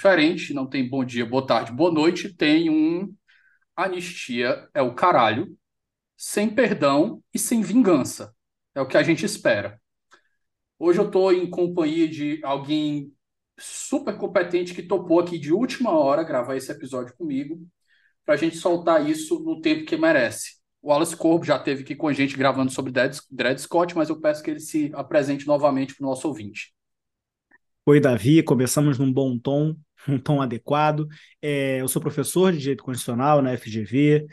diferente, não tem bom dia, boa tarde, boa noite, tem um anistia é o caralho, sem perdão e sem vingança. É o que a gente espera. Hoje eu estou em companhia de alguém super competente que topou aqui de última hora gravar esse episódio comigo, para a gente soltar isso no tempo que merece. O Wallace Corbo já esteve aqui com a gente gravando sobre Dred Scott, mas eu peço que ele se apresente novamente para o nosso ouvinte. Oi, Davi. Começamos num bom tom, um tom adequado. É, eu sou professor de Direito Constitucional na FGV,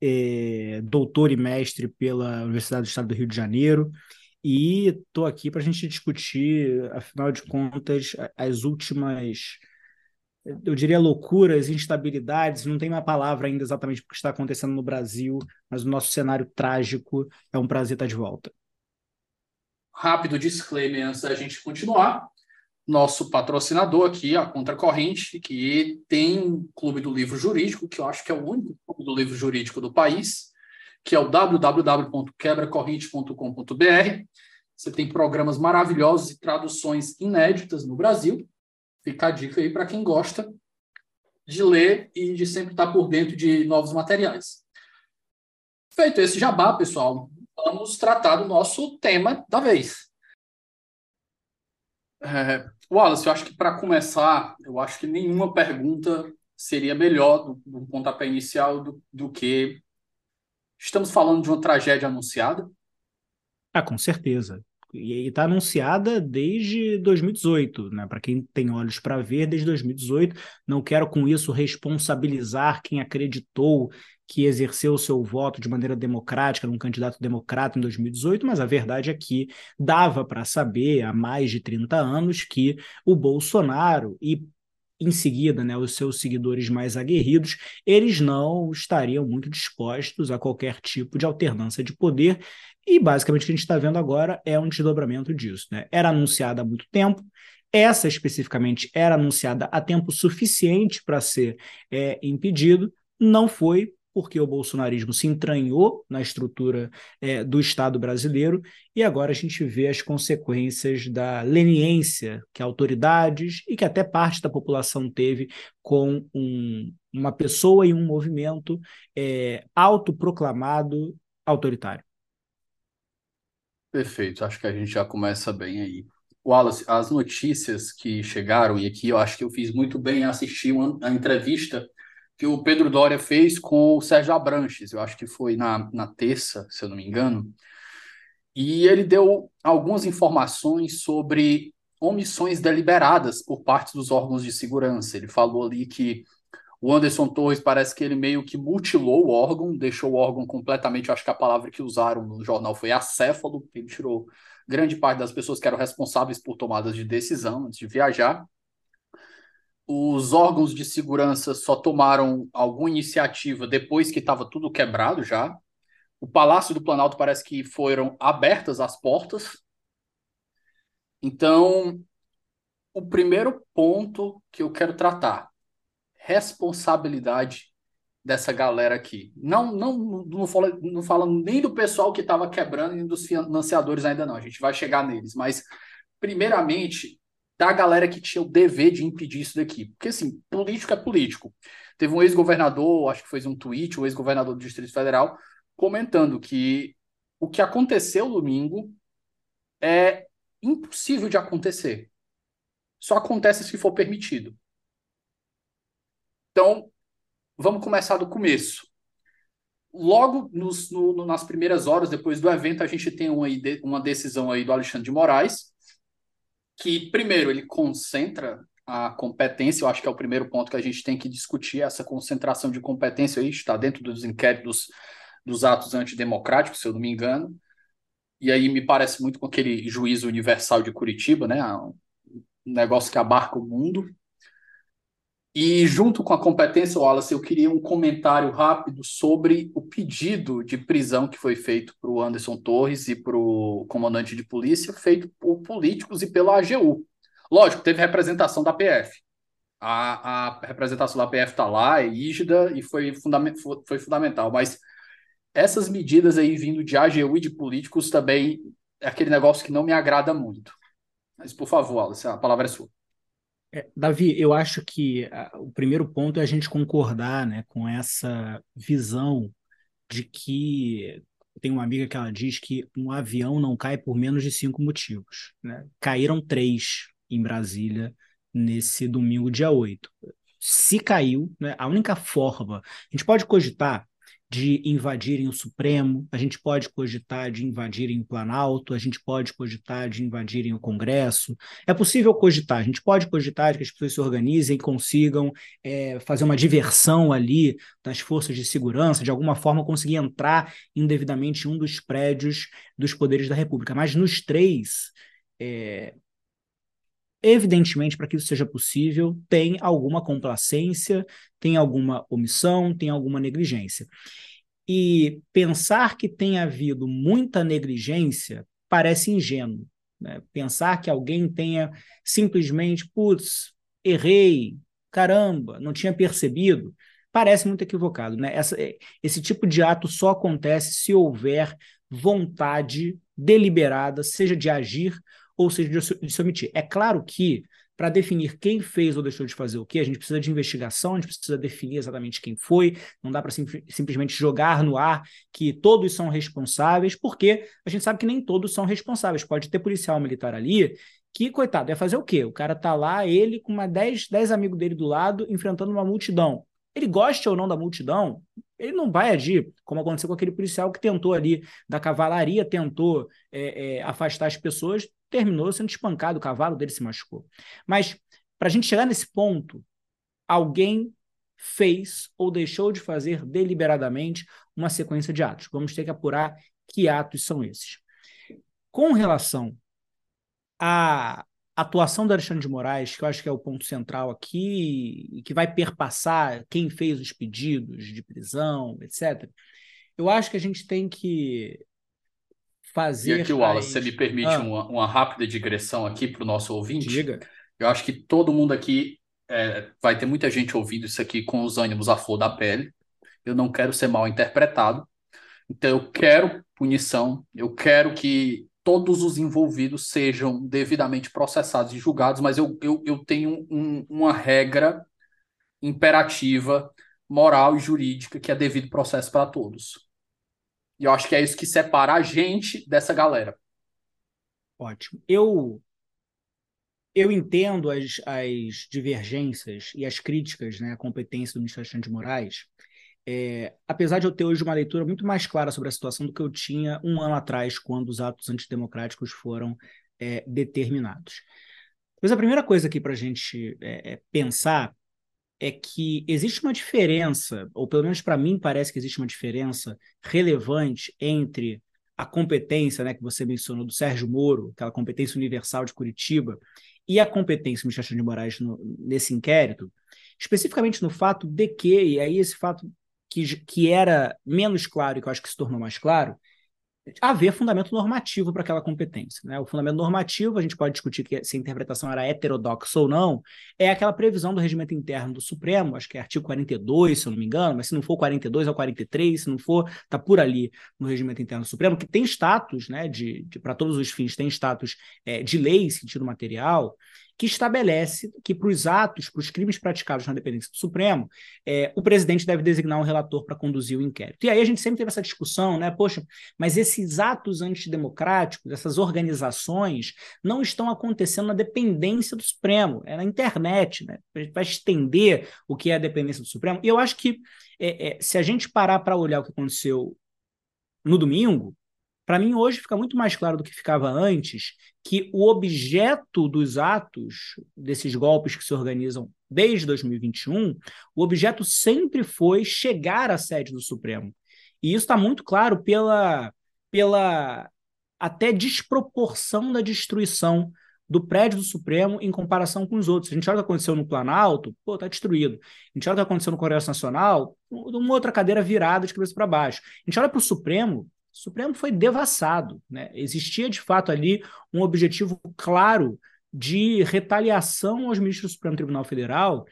é, doutor e mestre pela Universidade do Estado do Rio de Janeiro, e estou aqui para a gente discutir, afinal de contas, as últimas, eu diria, loucuras, instabilidades, não tem uma palavra ainda exatamente porque está acontecendo no Brasil, mas o nosso cenário trágico é um prazer estar de volta. Rápido disclaimer antes da gente continuar nosso patrocinador aqui, a Contracorrente, que tem um clube do livro jurídico, que eu acho que é o único clube do livro jurídico do país, que é o www.quebracorrente.com.br. Você tem programas maravilhosos e traduções inéditas no Brasil. Fica a dica aí para quem gosta de ler e de sempre estar por dentro de novos materiais. Feito esse jabá, pessoal, vamos tratar do nosso tema da vez. É, Wallace, eu acho que para começar, eu acho que nenhuma pergunta seria melhor do, do pontapé inicial do, do que estamos falando de uma tragédia anunciada? Ah, com certeza. E está anunciada desde 2018, né? Para quem tem olhos para ver, desde 2018. Não quero com isso responsabilizar quem acreditou que exerceu o seu voto de maneira democrática num candidato democrata em 2018, mas a verdade é que dava para saber há mais de 30 anos que o Bolsonaro e em seguida, né, os seus seguidores mais aguerridos, eles não estariam muito dispostos a qualquer tipo de alternância de poder. E basicamente o que a gente está vendo agora é um desdobramento disso. Né? Era anunciada há muito tempo, essa especificamente era anunciada há tempo suficiente para ser é, impedido, não foi porque o bolsonarismo se entranhou na estrutura é, do Estado brasileiro e agora a gente vê as consequências da leniência que autoridades e que até parte da população teve com um, uma pessoa e um movimento é, autoproclamado autoritário. Perfeito, acho que a gente já começa bem aí. Wallace, as notícias que chegaram, e aqui eu acho que eu fiz muito bem em assistir uma, a entrevista que o Pedro Doria fez com o Sérgio Abranches, eu acho que foi na, na terça, se eu não me engano, e ele deu algumas informações sobre omissões deliberadas por parte dos órgãos de segurança. Ele falou ali que o Anderson Torres parece que ele meio que mutilou o órgão, deixou o órgão completamente, acho que a palavra que usaram no jornal foi acéfalo, ele tirou grande parte das pessoas que eram responsáveis por tomadas de decisão antes de viajar os órgãos de segurança só tomaram alguma iniciativa depois que estava tudo quebrado já. O Palácio do Planalto parece que foram abertas as portas. Então, o primeiro ponto que eu quero tratar, responsabilidade dessa galera aqui. Não, não, não, fala, não fala nem do pessoal que estava quebrando, nem dos financiadores ainda não. A gente vai chegar neles. Mas, primeiramente, da galera que tinha o dever de impedir isso daqui. Porque, assim, político é político. Teve um ex-governador, acho que fez um tweet, o um ex-governador do Distrito Federal, comentando que o que aconteceu domingo é impossível de acontecer. Só acontece se for permitido. Então, vamos começar do começo. Logo nos, no, nas primeiras horas depois do evento, a gente tem uma, uma decisão aí do Alexandre de Moraes, que, primeiro, ele concentra a competência, eu acho que é o primeiro ponto que a gente tem que discutir, essa concentração de competência aí, está dentro dos inquéritos dos atos antidemocráticos, se eu não me engano, e aí me parece muito com aquele juízo universal de Curitiba, né, um negócio que abarca o mundo, e junto com a competência, Wallace, eu queria um comentário rápido sobre o pedido de prisão que foi feito para o Anderson Torres e para o comandante de polícia, feito por políticos e pela AGU. Lógico, teve representação da PF. A, a representação da PF está lá, é rígida e foi, fundament, foi fundamental. Mas essas medidas aí vindo de AGU e de políticos também é aquele negócio que não me agrada muito. Mas, por favor, Alice, a palavra é sua. É, Davi, eu acho que a, o primeiro ponto é a gente concordar né, com essa visão de que tem uma amiga que ela diz que um avião não cai por menos de cinco motivos. Né? Caíram três em Brasília nesse domingo, dia 8. Se caiu, né, a única forma, a gente pode cogitar de invadirem o Supremo, a gente pode cogitar de invadirem o Planalto, a gente pode cogitar de invadirem o Congresso. É possível cogitar, a gente pode cogitar de que as pessoas se organizem e consigam é, fazer uma diversão ali das forças de segurança, de alguma forma conseguir entrar indevidamente em um dos prédios dos poderes da República. Mas nos três, é, Evidentemente, para que isso seja possível, tem alguma complacência, tem alguma omissão, tem alguma negligência. E pensar que tem havido muita negligência parece ingênuo. Né? Pensar que alguém tenha simplesmente, putz, errei, caramba, não tinha percebido, parece muito equivocado. Né? Essa, esse tipo de ato só acontece se houver vontade deliberada, seja de agir ou seja, de se omitir. É claro que, para definir quem fez ou deixou de fazer o que, a gente precisa de investigação, a gente precisa definir exatamente quem foi, não dá para sim, simplesmente jogar no ar que todos são responsáveis, porque a gente sabe que nem todos são responsáveis. Pode ter policial militar ali que, coitado, é fazer o quê? O cara tá lá, ele com uma 10, 10 amigos dele do lado, enfrentando uma multidão. Ele gosta ou não da multidão, ele não vai agir, como aconteceu com aquele policial que tentou ali, da cavalaria, tentou é, é, afastar as pessoas, terminou sendo espancado, o cavalo dele se machucou. Mas, para a gente chegar nesse ponto, alguém fez ou deixou de fazer deliberadamente uma sequência de atos. Vamos ter que apurar que atos são esses. Com relação à atuação do Alexandre de Moraes, que eu acho que é o ponto central aqui, e que vai perpassar quem fez os pedidos de prisão, etc., eu acho que a gente tem que fazer. E aqui, Wallace, você me permite ah. uma, uma, rápida digressão aqui para o nosso ouvinte? Diga. Eu acho que todo mundo aqui é, vai ter muita gente ouvindo isso aqui com os ânimos à flor da pele. Eu não quero ser mal interpretado. Então, eu quero punição, eu quero que todos os envolvidos sejam devidamente processados e julgados, mas eu, eu, eu tenho um, uma regra imperativa, moral e jurídica que é devido processo para todos. E eu acho que é isso que separa a gente dessa galera. Ótimo. Eu eu entendo as, as divergências e as críticas né, à competência do ministro Alexandre de Moraes, é, apesar de eu ter hoje uma leitura muito mais clara sobre a situação do que eu tinha um ano atrás, quando os atos antidemocráticos foram é, determinados. Mas a primeira coisa aqui para a gente é, é, pensar é que existe uma diferença, ou pelo menos para mim parece que existe uma diferença relevante entre a competência né, que você mencionou do Sérgio Moro, aquela competência universal de Curitiba, e a competência do Michel de Moraes no, nesse inquérito, especificamente no fato de que, e aí esse fato que, que era menos claro e que eu acho que se tornou mais claro, haver fundamento normativo para aquela competência. Né? O fundamento normativo, a gente pode discutir que, se a interpretação era heterodoxa ou não, é aquela previsão do regimento interno do Supremo, acho que é artigo 42, se eu não me engano, mas se não for 42 ou 43, se não for, está por ali no regimento interno do Supremo, que tem status, né, de, de para todos os fins, tem status é, de lei, sentido material, que estabelece que para os atos, para os crimes praticados na dependência do Supremo, é, o presidente deve designar um relator para conduzir o inquérito. E aí a gente sempre teve essa discussão, né? Poxa, mas esses atos antidemocráticos, essas organizações, não estão acontecendo na dependência do Supremo, é na internet, né? A gente vai estender o que é a dependência do Supremo. E eu acho que é, é, se a gente parar para olhar o que aconteceu no domingo, Para mim, hoje fica muito mais claro do que ficava antes que o objeto dos atos, desses golpes que se organizam desde 2021, o objeto sempre foi chegar à sede do Supremo. E isso está muito claro pela, pela até desproporção da destruição do prédio do Supremo em comparação com os outros. A gente olha o que aconteceu no Planalto, pô, tá destruído. A gente olha o que aconteceu no Congresso Nacional, uma outra cadeira virada de cabeça para baixo. A gente olha para o Supremo, o Supremo foi devassado. Né? Existia, de fato, ali um objetivo claro de retaliação aos ministros do Supremo Tribunal Federal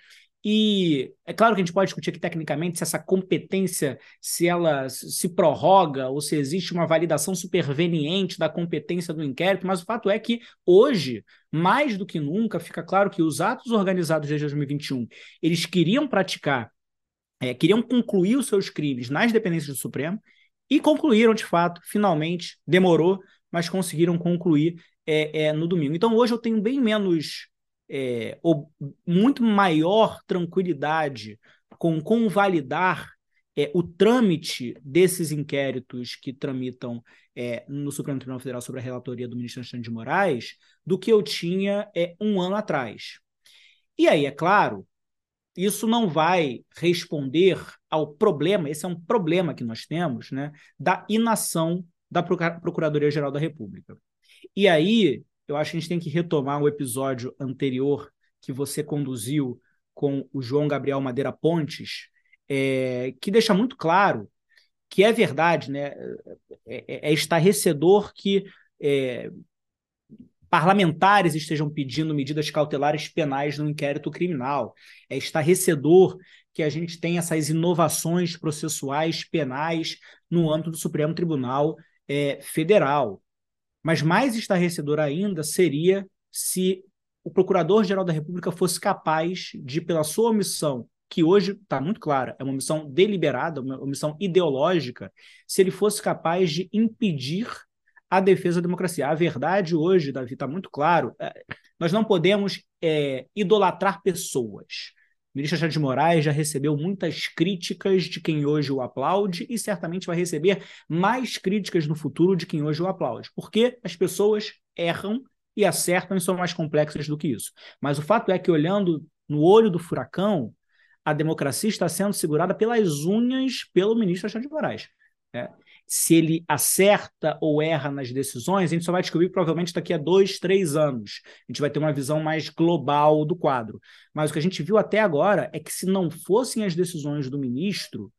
e é claro que a gente pode discutir aqui tecnicamente se essa competência se ela se prorroga ou se existe uma validação superveniente da competência do inquérito, mas o fato é que hoje, mais do que nunca, fica claro que os atos organizados desde 2021, eles queriam praticar, é, queriam concluir os seus crimes nas dependências do Supremo e concluíram de fato, finalmente, demorou, mas conseguiram concluir é, é, no domingo. Então hoje eu tenho bem menos é, ou muito maior tranquilidade com convalidar é, o trâmite desses inquéritos que tramitam é, no Supremo Tribunal Federal sobre a relatoria do ministro Alexandre de Moraes do que eu tinha é, um ano atrás. E aí, é claro, isso não vai responder ao problema, esse é um problema que nós temos, né, da inação da Procuradoria-Geral da República. E aí, eu acho que a gente tem que retomar o episódio anterior que você conduziu com o João Gabriel Madeira Pontes, é, que deixa muito claro que é verdade, né? É, é, é estarrecedor que é, parlamentares estejam pedindo medidas cautelares penais no inquérito criminal. É estarrecedor que a gente tenha essas inovações processuais penais no âmbito do Supremo Tribunal é, Federal. Mas mais estarrecedor ainda seria se o Procurador-Geral da República fosse capaz de, pela sua omissão, que hoje está muito clara, é uma omissão deliberada, uma omissão ideológica, se ele fosse capaz de impedir a defesa da democracia. A verdade hoje, Davi, está muito claro. É, nós não podemos é, idolatrar pessoas. O ministro Alexandre de Moraes já recebeu muitas críticas de quem hoje o aplaude e certamente vai receber mais críticas no futuro de quem hoje o aplaude, porque as pessoas erram e acertam e são mais complexas do que isso. Mas o fato é que, olhando no olho do furacão, a democracia está sendo segurada pelas unhas pelo ministro Alexandre de Moraes. É se ele acerta ou erra nas decisões, a gente só vai descobrir provavelmente daqui a dois, três anos. A gente vai ter uma visão mais global do quadro. Mas o que a gente viu até agora é que se não fossem as decisões do ministro,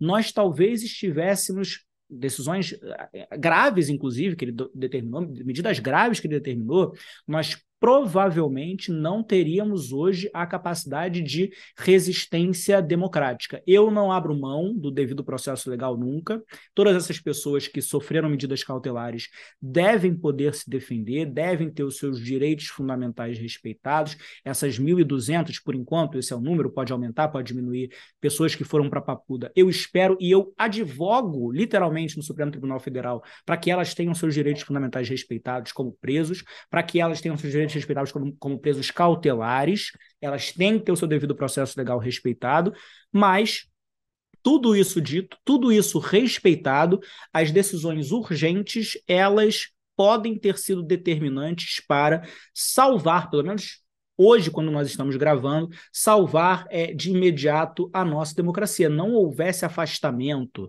nós talvez estivéssemos decisões eh, graves, inclusive, que ele determinou, medidas graves que ele determinou, nós provavelmente não teríamos hoje a capacidade de resistência democrática. Eu não abro mão do devido processo legal nunca. Todas essas pessoas que sofreram medidas cautelares devem poder se defender, devem ter os seus direitos fundamentais respeitados. Essas 1.200, por enquanto, esse é o número, pode aumentar, pode diminuir, pessoas que foram para Papuda. Eu espero e eu advogo, literalmente, no Supremo Tribunal Federal, para que elas tenham seus direitos fundamentais respeitados como presos, para que elas tenham seus direitos direitos respeitados como, como presos cautelares, elas têm que ter o seu devido processo legal respeitado, mas tudo isso dito, tudo isso respeitado, as decisões urgentes, elas podem ter sido determinantes para salvar, pelo menos hoje, quando nós estamos gravando, salvar é, de imediato a nossa democracia. Não houvesse afastamento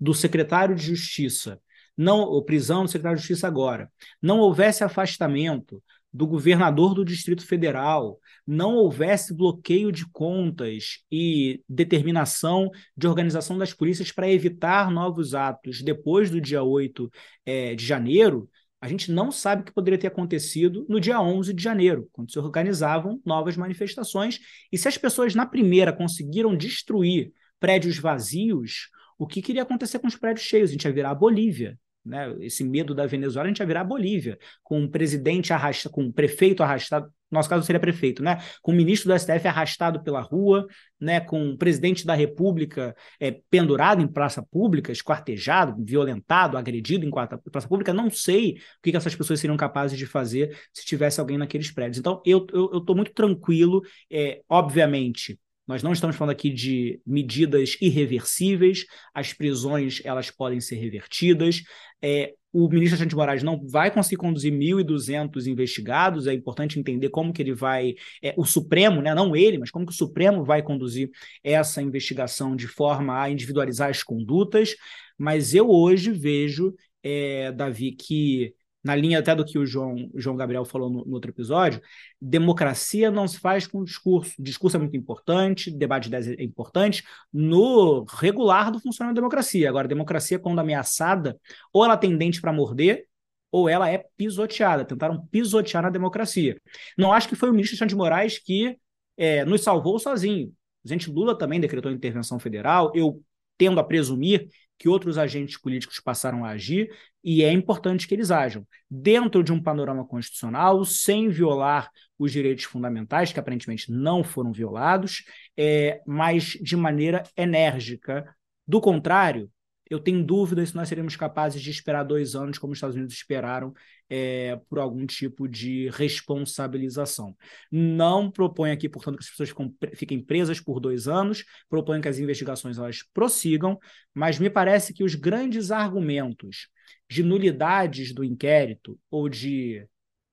do secretário de Justiça, não, prisão do secretário de Justiça agora, não houvesse afastamento do governador do Distrito Federal, não houvesse bloqueio de contas e determinação de organização das polícias para evitar novos atos depois do dia 8 é, de janeiro, a gente não sabe o que poderia ter acontecido no dia 11 de janeiro, quando se organizavam novas manifestações. E se as pessoas na primeira conseguiram destruir prédios vazios, o que queria acontecer com os prédios cheios? A gente ia virar a Bolívia. Né? Esse medo da Venezuela, a gente ia virar a Bolívia, com um presidente arrastado, com um prefeito arrastado, no nosso caso seria prefeito, né? Com o ministro do STF arrastado pela rua, né? Com o presidente da República é, pendurado em praça pública, esquartejado, violentado, agredido em praça pública. Não sei o que, que essas pessoas seriam capazes de fazer se tivesse alguém naqueles prédios. Então, eu estou muito tranquilo, é, obviamente Nós não estamos falando aqui de medidas irreversíveis, as prisões elas podem ser revertidas. É, o ministro Alexandre de Moraes não vai conseguir conduzir 1.200 investigados, é importante entender como que ele vai, é, o Supremo, né, não ele, mas como que o Supremo vai conduzir essa investigação de forma a individualizar as condutas, mas eu hoje vejo, é, Davi, que na linha até do que o João, João Gabriel falou no, no, outro episódio, democracia não se faz com discurso. Discurso é muito importante, debate de ideias é importante, no regular do funcionamento da democracia. Agora, democracia, quando ameaçada, ou ela tem dente para morder, ou ela é pisoteada. Tentaram pisotear na democracia. Não acho que foi o ministro Alexandre de Moraes que é, nos salvou sozinho. O presidente Lula também decretou intervenção federal. Eu tendo a presumir que outros agentes políticos passaram a agir, e é importante que eles ajam dentro de um panorama constitucional, sem violar os direitos fundamentais, que aparentemente não foram violados, é, mas de maneira enérgica. Do contrário, eu tenho dúvidas se nós seremos capazes de esperar dois anos, como os Estados Unidos esperaram, é, por algum tipo de responsabilização. Não proponho aqui, portanto, que as pessoas fiquem presas por dois anos, proponho que as investigações elas prossigam, mas me parece que os grandes argumentos de nulidades do inquérito ou de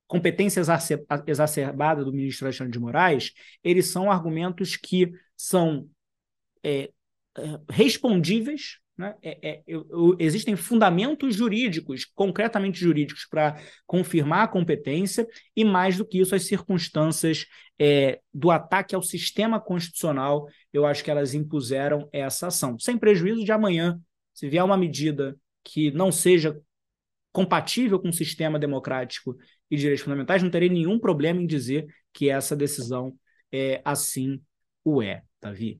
competência exacerbada do ministro Alexandre de Moraes, eles são argumentos que são é, é respondíveis né? É, é, eu, eu, existem fundamentos jurídicos, concretamente jurídicos, para confirmar a competência, e mais do que isso, as circunstâncias é, do ataque ao sistema constitucional, eu acho que elas impuseram essa ação. Sem prejuízo de amanhã, se vier uma medida que não seja compatível com o sistema democrático e direitos fundamentais, não terei nenhum problema em dizer que essa decisão é assim o é, Davi.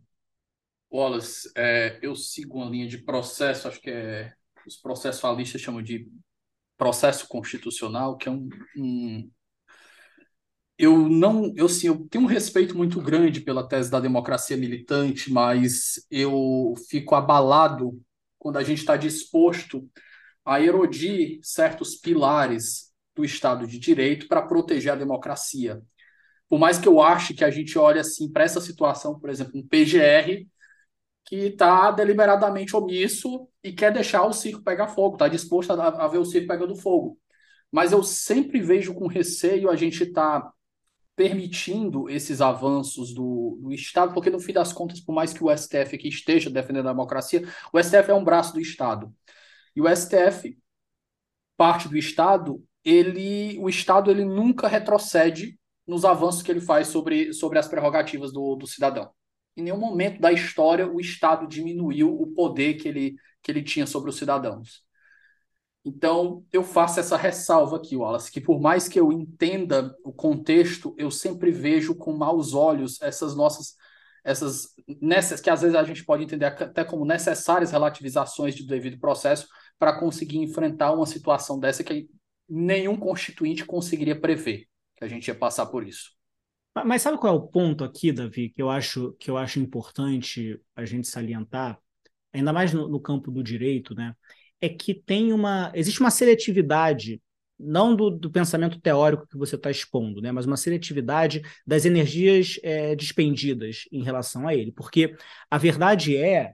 Wallace, é, eu sigo uma linha de processo, acho que é, os processualistas chamam de processo constitucional, que é um, um eu não, eu sim, eu tenho um respeito muito grande pela tese da democracia militante, mas eu fico abalado quando a gente está disposto a erodir certos pilares do Estado de Direito para proteger a democracia. Por mais que eu ache que a gente olhe assim para essa situação, por exemplo, um PGR que está deliberadamente omisso e quer deixar o circo pegar fogo, está disposto a, a, ver o circo pegando fogo. Mas eu sempre vejo com receio a gente estar tá permitindo esses avanços do, do, Estado, porque no fim das contas, por mais que o STF aqui esteja defendendo a democracia, o STF é um braço do Estado. E o STF, parte do Estado, ele, o Estado ele nunca retrocede nos avanços que ele faz sobre, sobre as prerrogativas do, do cidadão em nenhum momento da história o Estado diminuiu o poder que ele, que ele tinha sobre os cidadãos. Então, eu faço essa ressalva aqui, Wallace, que por mais que eu entenda o contexto, eu sempre vejo com maus olhos essas nossas, essas nessas que às vezes a gente pode entender até como necessárias relativizações de devido processo para conseguir enfrentar uma situação dessa que nenhum constituinte conseguiria prever que a gente ia passar por isso. Mas sabe qual é o ponto aqui, Davi, que eu acho, que eu acho importante a gente salientar, ainda mais no, no campo do direito, né? É que tem uma. Existe uma seletividade, não do, do pensamento teórico que você está expondo, né? Mas uma seletividade das energias é, despendidas em relação a ele. Porque a verdade é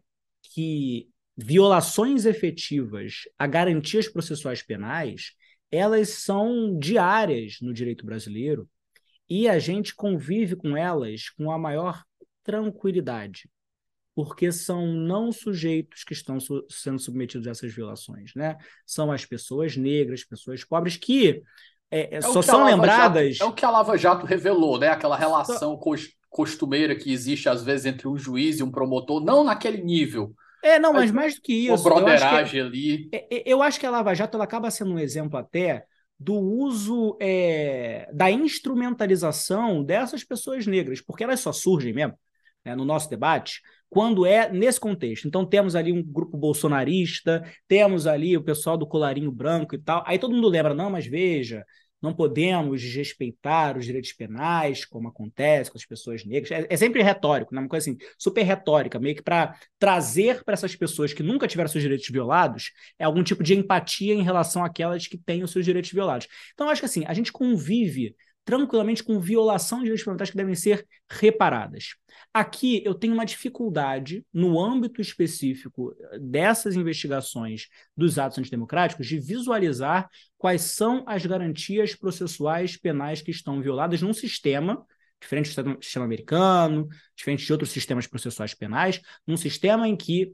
que violações efetivas a garantias processuais penais elas são diárias no direito brasileiro e a gente convive com elas com a maior tranquilidade, porque são não sujeitos que estão su sendo submetidos a essas violações, né? São as pessoas negras, pessoas pobres que é, é, é só são lembradas. Jato, é o que a Lava Jato revelou, né? Aquela relação só... costumeira que existe às vezes entre um juiz e um promotor, não naquele nível. É, não, mas, mas mais do que isso. O broderagem ali. É, eu acho que a Lava Jato ela acaba sendo um exemplo até do uso é, da instrumentalização dessas pessoas negras, porque elas só surgem mesmo né, no nosso debate quando é nesse contexto. Então temos ali um grupo bolsonarista, temos ali o pessoal do colarinho branco e tal. Aí todo mundo lembra, não, mas veja, não podemos desrespeitar os direitos penais, como acontece com as pessoas negras. É, é sempre retórico, né? uma coisa assim, super retórica, meio que para trazer para essas pessoas que nunca tiveram seus direitos violados é algum tipo de empatia em relação àquelas que têm os seus direitos violados. Então, acho que assim, a gente convive tranquilamente com violação de direitos fundamentais que devem ser reparadas. Aqui eu tenho uma dificuldade, no âmbito específico dessas investigações dos atos antidemocráticos, de visualizar quais são as garantias processuais penais que estão violadas num sistema diferente do sistema americano, diferente de outros sistemas processuais penais, num sistema em que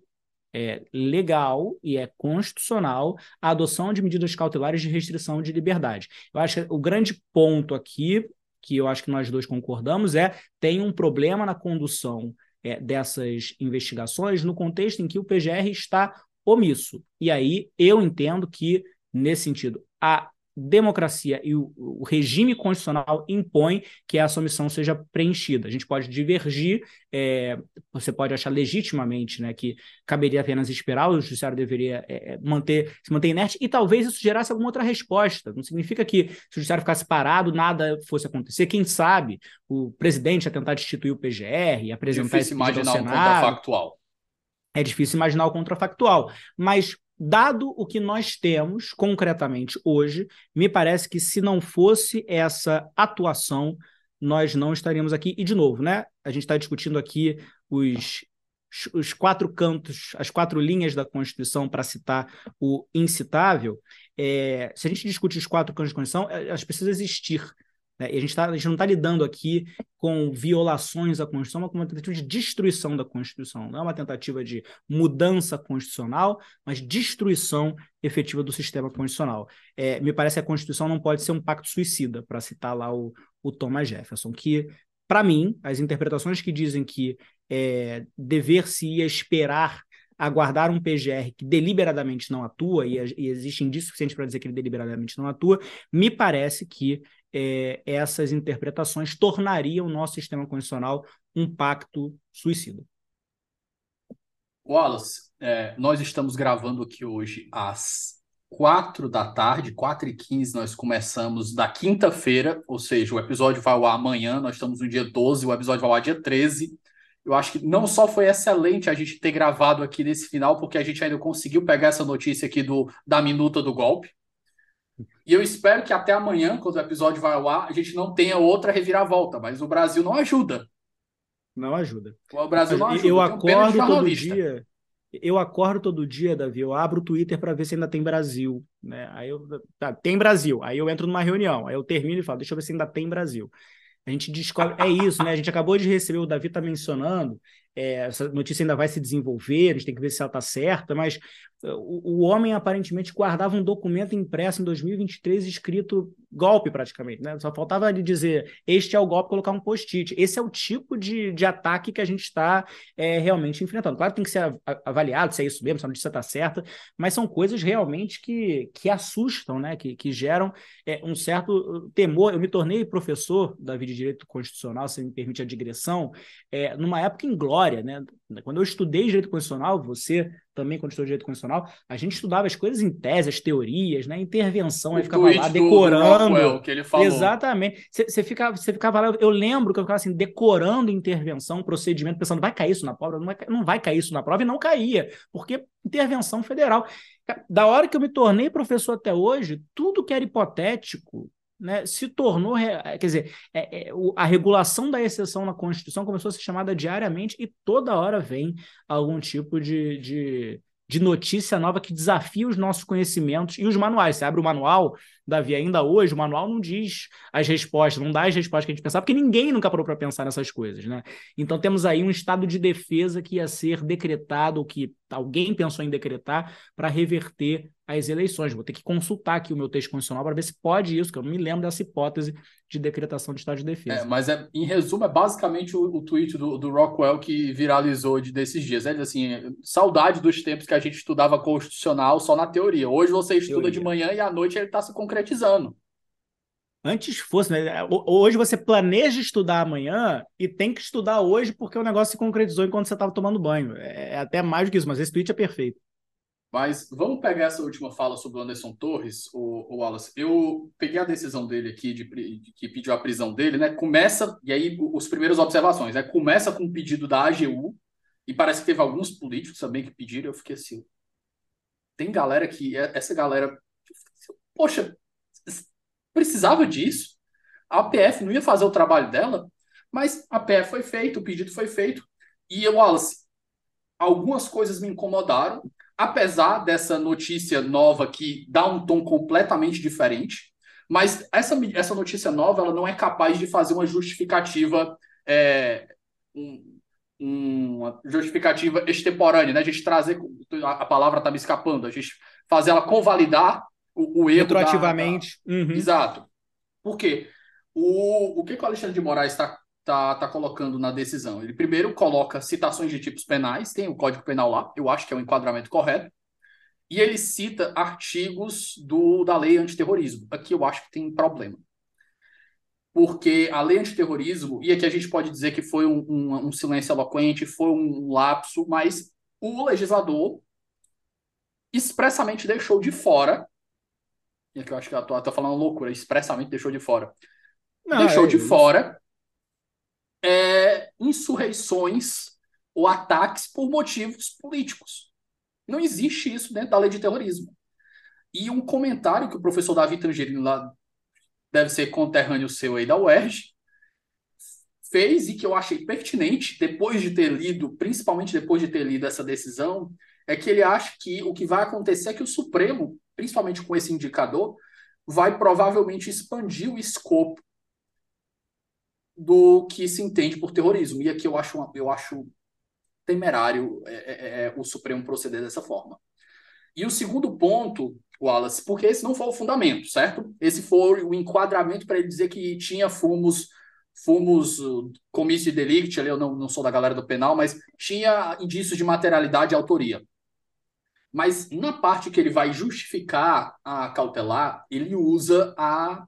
é legal e é constitucional a adoção de medidas cautelares de restrição de liberdade. Eu acho que o grande ponto aqui, que eu acho que nós dois concordamos, é tem um problema na condução é, dessas investigações no contexto em que o PGR está omisso. E aí eu entendo que, nesse sentido, a democracia e o, o, regime constitucional impõe que essa omissão seja preenchida. A gente pode divergir, é, você pode achar legitimamente né, que caberia apenas esperar, o judiciário deveria é, é, manter, se manter inerte, e talvez isso gerasse alguma outra resposta. Não significa que se o judiciário ficasse parado, nada fosse acontecer. Quem sabe o presidente ia tentar destituir o PGR e apresentar Difícil esse imaginar um contrafactual. É difícil imaginar o contrafactual, mas Dado o que nós temos concretamente hoje, me parece que se não fosse essa atuação, nós não estaríamos aqui. E, de novo, né? A gente está discutindo aqui os, os quatro cantos, as quatro linhas da Constituição para citar o incitável. É, se a gente discute os quatro cantos da Constituição, é, elas precisam existir. Né? E a gente, tá, a gente não está lidando aqui com violações à Constituição, mas com uma tentativa de destruição da Constituição. Não é uma tentativa de mudança constitucional, mas destruição efetiva do sistema constitucional. É, me parece que a Constituição não pode ser um pacto suicida, para citar lá o, o Thomas Jefferson, que, para mim, as interpretações que dizem que é, dever-se esperar aguardar um PGR que deliberadamente não atua, e, e existe indício suficiente para dizer que ele deliberadamente não atua, me parece que é, essas interpretações tornariam o nosso sistema constitucional um pacto suicida. Wallace, é, nós estamos gravando aqui hoje às quatro da tarde, quatro e quinze, nós começamos da quinta-feira, ou seja, o episódio vai ao ar amanhã, nós estamos no dia 12, o episódio vai ao ar dia 13, eu acho que não só foi excelente a gente ter gravado aqui nesse final, porque a gente ainda conseguiu pegar essa notícia aqui do, da minuta do golpe. E eu espero que até amanhã, quando o episódio vai ao ar, a gente não tenha outra reviravolta, mas o Brasil não ajuda. Não ajuda. O Brasil não ajuda. Eu acordo todo dia. Eu acordo todo dia, Davi, eu abro o Twitter para ver se ainda tem Brasil, né? Aí eu tá, tem Brasil. Aí eu entro numa reunião, aí eu termino e falo, deixa eu ver se ainda tem Brasil. A gente descobre. É isso, né? A gente acabou de receber, o Davi está mencionando, é, essa notícia ainda vai se desenvolver, a gente tem que ver se ela está certa, mas uh, o, o, homem aparentemente guardava um documento impresso em 2023 escrito golpe praticamente, né? Só faltava ele dizer este é o golpe, colocar um post-it. Esse é o tipo de, de ataque que a gente está é, realmente enfrentando. Claro que tem que ser avaliado se é isso mesmo, se a notícia está certa, mas são coisas realmente que, que assustam, né? Que, que geram é, um certo uh, temor. Eu me tornei professor da vida de direito constitucional, se me permite a digressão, numa época inglória história, né? Quando eu estudei direito constitucional, você também quando estudou direito constitucional, a gente estudava as coisas em tese, as teorias, né? Intervenção, aí ficava lá decorando. Do, do que ele falou. Exatamente. Você ficava, você ficava lá, eu lembro que eu ficava assim, decorando intervenção, procedimento, pensando, vai cair isso na prova? Não vai, não vai cair isso na prova, e não caía, porque intervenção federal. Da hora que eu me tornei professor até hoje, tudo que era hipotético, né, se tornou, quer dizer, é, é, a regulação da exceção na Constituição começou a ser chamada diariamente e toda hora vem algum tipo de, de, de notícia nova que desafia os nossos conhecimentos e os manuais. Você abre o manual, Davi, ainda hoje, o manual não diz as respostas, não dá as respostas que a gente pensava, porque ninguém nunca parou para pensar nessas coisas, né? Então temos aí um estado de defesa que ia ser decretado, ou que alguém pensou em decretar, para reverter as eleições. Vou ter que consultar aqui o meu texto constitucional para ver se pode isso, que eu não me lembro dessa hipótese de decretação de estado de defesa. É, mas é, em resumo, é basicamente o, o tweet do, do, Rockwell que viralizou de, desses dias. Ele assim, saudade dos tempos que a gente estudava constitucional só na teoria. Hoje você estuda teoria. de manhã e à noite ele está se concretizando. Antes fosse, né? Hoje você planeja estudar amanhã e tem que estudar hoje porque o negócio se concretizou enquanto você estava tomando banho. É, é até mais do que isso, mas esse tweet é perfeito. Mas vamos pegar essa última fala sobre o Anderson Torres, o, o Wallace. Eu peguei a decisão dele aqui, de, de, que pediu a prisão dele, né? Começa, e aí os primeiras observações, né? Começa com um pedido da AGU, e parece que teve alguns políticos também que pediram, eu fiquei assim. Tem galera que. Essa galera. Poxa, precisava disso. a PF não ia fazer o trabalho dela, mas a PF foi feita, o pedido foi feito. E, Wallace, algumas coisas me incomodaram, apesar dessa notícia nova que dá um tom completamente diferente. Mas essa, essa notícia nova ela não é capaz de fazer uma justificativa, é, um, uma justificativa extemporânea, né? A gente trazer, a palavra está me escapando, a gente fazer ela convalidar o, o erro. Retroativamente. Da, da... Uhum. Exato. Por quê? O, o que, que o Alexandre de Moraes está tá, tá colocando na decisão? Ele primeiro coloca citações de tipos penais, tem o Código Penal lá, eu acho que é o enquadramento correto, e ele cita artigos do, da lei antiterrorismo. Aqui eu acho que tem problema. Porque a lei antiterrorismo, e aqui a gente pode dizer que foi um, um, um silêncio eloquente, foi um lapso, mas o legislador expressamente deixou de fora e aqui eu acho que eu tô, tô falando loucura, expressamente deixou de fora. Não, deixou é de fora é, insurreições ou ataques por motivos políticos. Não existe isso dentro da lei de terrorismo. E um comentário que o professor Davi Tangerino lá deve ser conterrâneo seu aí da UERJ, fez e que eu achei pertinente, depois de ter lido, principalmente depois de ter lido essa decisão, é que ele acha que o que vai acontecer é que o Supremo principalmente com esse indicador, vai provavelmente expandir o escopo do que se entende por terrorismo. E aqui eu acho, eu acho temerário é, é, é, é, o Supremo proceder dessa forma. E o segundo ponto, Wallace, porque esse não foi o fundamento, certo? Esse foi o enquadramento para ele dizer que tinha fumos, fumos uh, comício de delicto, ali eu não, não sou da galera do penal, mas tinha indícios de materialidade e autoria. Mas na parte que ele vai justificar a cautelar, ele usa a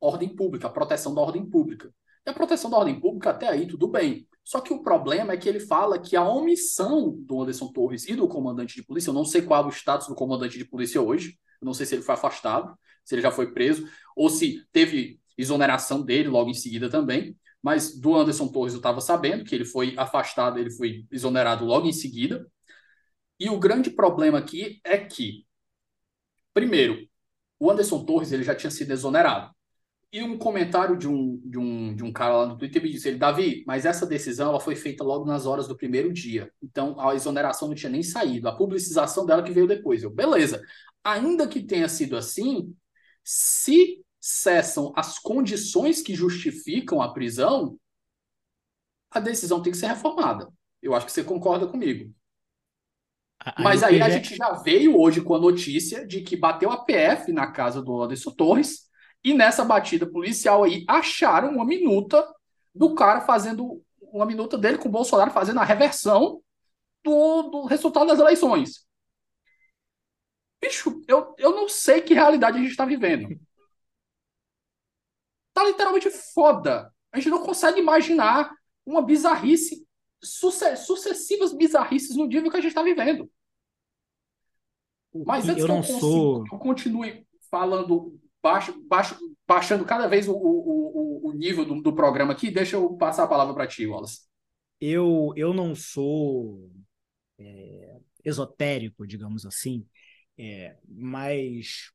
ordem pública, a proteção da ordem pública. E a proteção da ordem pública, até aí, tudo bem. Só que o problema é que ele fala que a omissão do Anderson Torres e do comandante de polícia, eu não sei qual é o status do comandante de polícia hoje, eu não sei se ele foi afastado, se ele já foi preso, ou se teve exoneração dele logo em seguida também. Mas do Anderson Torres eu estava sabendo que ele foi afastado, ele foi exonerado logo em seguida. E o grande problema aqui é que, primeiro, o Anderson Torres ele já tinha sido exonerado. E um comentário de um, de um, de um cara lá no Twitter me disse: ele, Davi, mas essa decisão ela foi feita logo nas horas do primeiro dia. Então a exoneração não tinha nem saído. A publicização dela que veio depois. Eu, beleza. Ainda que tenha sido assim, se cessam as condições que justificam a prisão, a decisão tem que ser reformada. Eu acho que você concorda comigo. Mas aí a gente já veio hoje com a notícia de que bateu a PF na casa do Anderson Torres e nessa batida policial aí acharam uma minuta do cara fazendo uma minuta dele com o Bolsonaro fazendo a reversão do, do resultado das eleições. Bicho, eu, eu não sei que realidade a gente está vivendo. Tá literalmente foda. A gente não consegue imaginar uma bizarrice sucessivas bizarrices no nível que a gente está vivendo. Mas antes eu não consigo, sou... eu continue falando, baixo, baixo, baixando cada vez o, o, o, o nível do, do, programa aqui, deixa eu passar a palavra para ti, Wallace. Eu, eu não sou é, esotérico, digamos assim, é, mas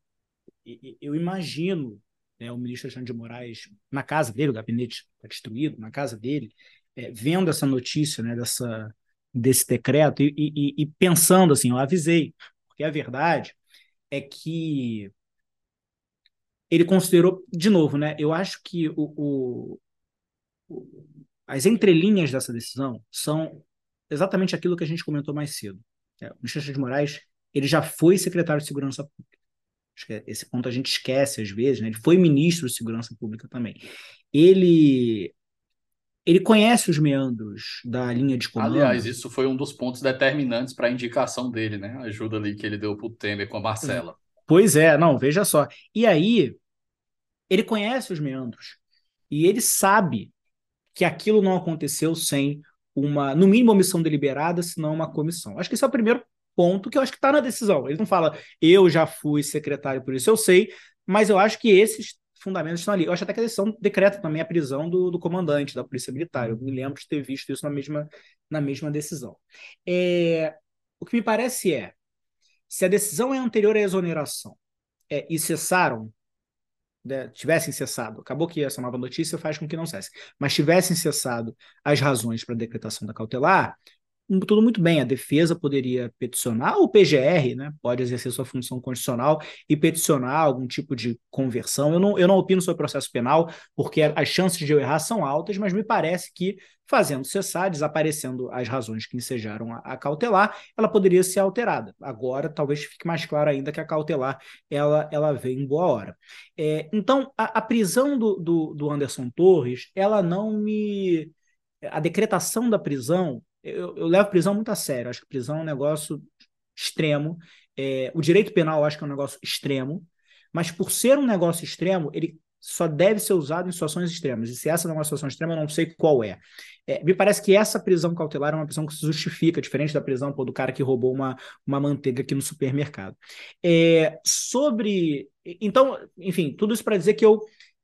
eu imagino né, o ministro Alexandre de Moraes na casa dele, o gabinete está destruído, na casa dele, é, vendo essa notícia, né, dessa, desse decreto e, e, e, pensando assim, eu avisei, porque a verdade é que ele considerou, de novo, né, eu acho que o, o, as entrelinhas dessa decisão são exatamente aquilo que a gente comentou mais cedo. É, o ministro de Moraes ele já foi secretário de Segurança Pública. Acho que esse ponto a gente esquece às vezes, né? Ele foi ministro de Segurança Pública também. Ele ele conhece os meandros da linha de comando. Aliás, isso foi um dos pontos determinantes para a indicação dele, né? A ajuda ali que ele deu para o Temer com a Marcela. Pois é, não, veja só. E aí, ele conhece os meandros. E ele sabe que aquilo não aconteceu sem uma, no mínimo, omissão deliberada, senão uma comissão. Acho que esse é o primeiro ponto que eu acho que está na decisão. Ele não fala, eu já fui secretário, por isso eu sei, mas eu acho que esses fundamentos estão ali. Eu acho até que a decisão decreta também a prisão do, do comandante da Polícia Militar. Eu me lembro de ter visto isso na mesma, na mesma decisão. É, o que me parece é, se a decisão é anterior à exoneração é, e cessaram né, tivessem cessado, acabou que essa nova notícia faz com que não cesse, mas tivessem cessado as razões para a decretação da cautelar, tudo muito bem, a defesa poderia peticionar, o PGR né, pode exercer sua função constitucional e peticionar algum tipo de conversão. Eu não, eu não opino sobre o processo penal, porque as chances de eu errar são altas, mas me parece que, fazendo cessar, desaparecendo as razões que ensejaram a, a cautelar, ela poderia ser alterada. Agora, talvez fique mais claro ainda que a cautelar ela, ela vem em boa hora. É, então, a, a prisão do, do, do Anderson Torres, ela não me. A decretação da prisão eu, eu levo prisão muito a sério. Acho que prisão é um negócio extremo. É, o direito penal acho que é um negócio extremo, mas por ser um negócio extremo, ele só deve ser usado em situações extremas. E se essa não é uma situação extrema, eu não sei qual é. é. me parece que essa prisão cautelar é uma prisão que se justifica, diferente da prisão pô, do cara que roubou uma, uma manteiga aqui no supermercado. É, sobre. Então, enfim, tudo isso para dizer que eu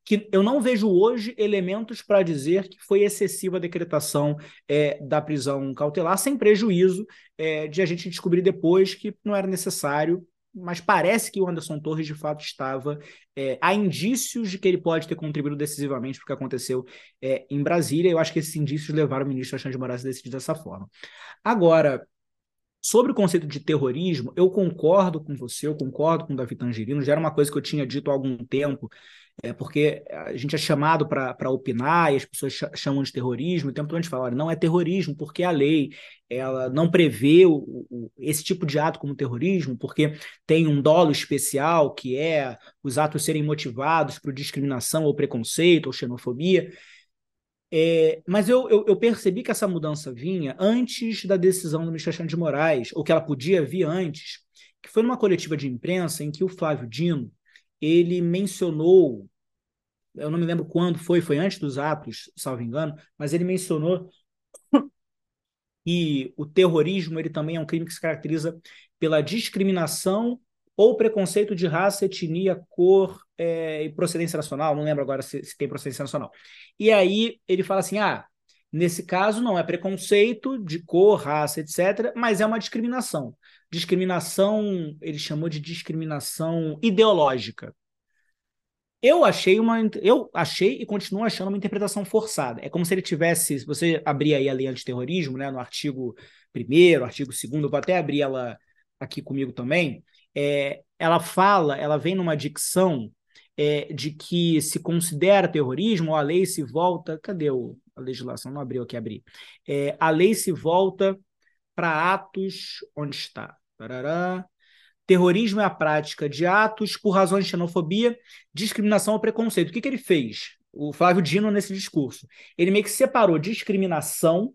que eu não vejo hoje elementos para dizer que foi excessiva a decretação é, da prisão cautelar, sem prejuízo é, de a gente descobrir depois que não era necessário, mas parece que o Anderson Torres de fato estava. É, há indícios de que ele pode ter contribuído decisivamente para o que aconteceu é, em Brasília. Eu acho que esses indícios levaram o ministro Alexandre de Moraes a decidir dessa forma. Agora, Sobre o conceito de terrorismo, eu concordo com você, eu concordo com o Davi Tangerino, já era uma coisa que eu tinha dito há algum tempo, é porque a gente é chamado para opinar e as pessoas chamam de terrorismo, e o tempo todo a gente fala, olha, não é terrorismo, porque a lei ela não prevê o, o, esse tipo de ato como terrorismo, porque tem um dolo especial, que é os atos serem motivados por discriminação ou preconceito ou xenofobia. É, mas eu, eu, eu, percebi que essa mudança vinha antes da decisão do ministro Alexandre de Moraes, ou que ela podia vir antes, que foi numa coletiva de imprensa em que o Flávio Dino, ele mencionou, eu não me lembro quando foi, foi antes dos atos, salvo engano, mas ele mencionou que o terrorismo ele também é um crime que se caracteriza pela discriminação ou preconceito de raça, etnia, cor é, e procedência nacional, não lembro agora se, se tem procedência nacional. E aí ele fala assim: ah, nesse caso não é preconceito de cor, raça, etc., mas é uma discriminação discriminação, ele chamou de discriminação ideológica. Eu achei uma, eu achei e continuo achando uma interpretação forçada. É como se ele tivesse, se você abrir aí a lei antiterrorismo, né, no artigo 1 artigo 2 eu vou até abrir ela aqui comigo também, é, ela fala, ela vem numa dicção é, de que se considera terrorismo, a lei se volta, cadê o, a legislação? Não abriu aqui, abri. É, a lei se volta para atos, onde está? Terrorismo é a prática de atos por razões de xenofobia, discriminação ou preconceito. O que, que ele fez? O Flávio Dino, nesse discurso. Ele meio que separou discriminação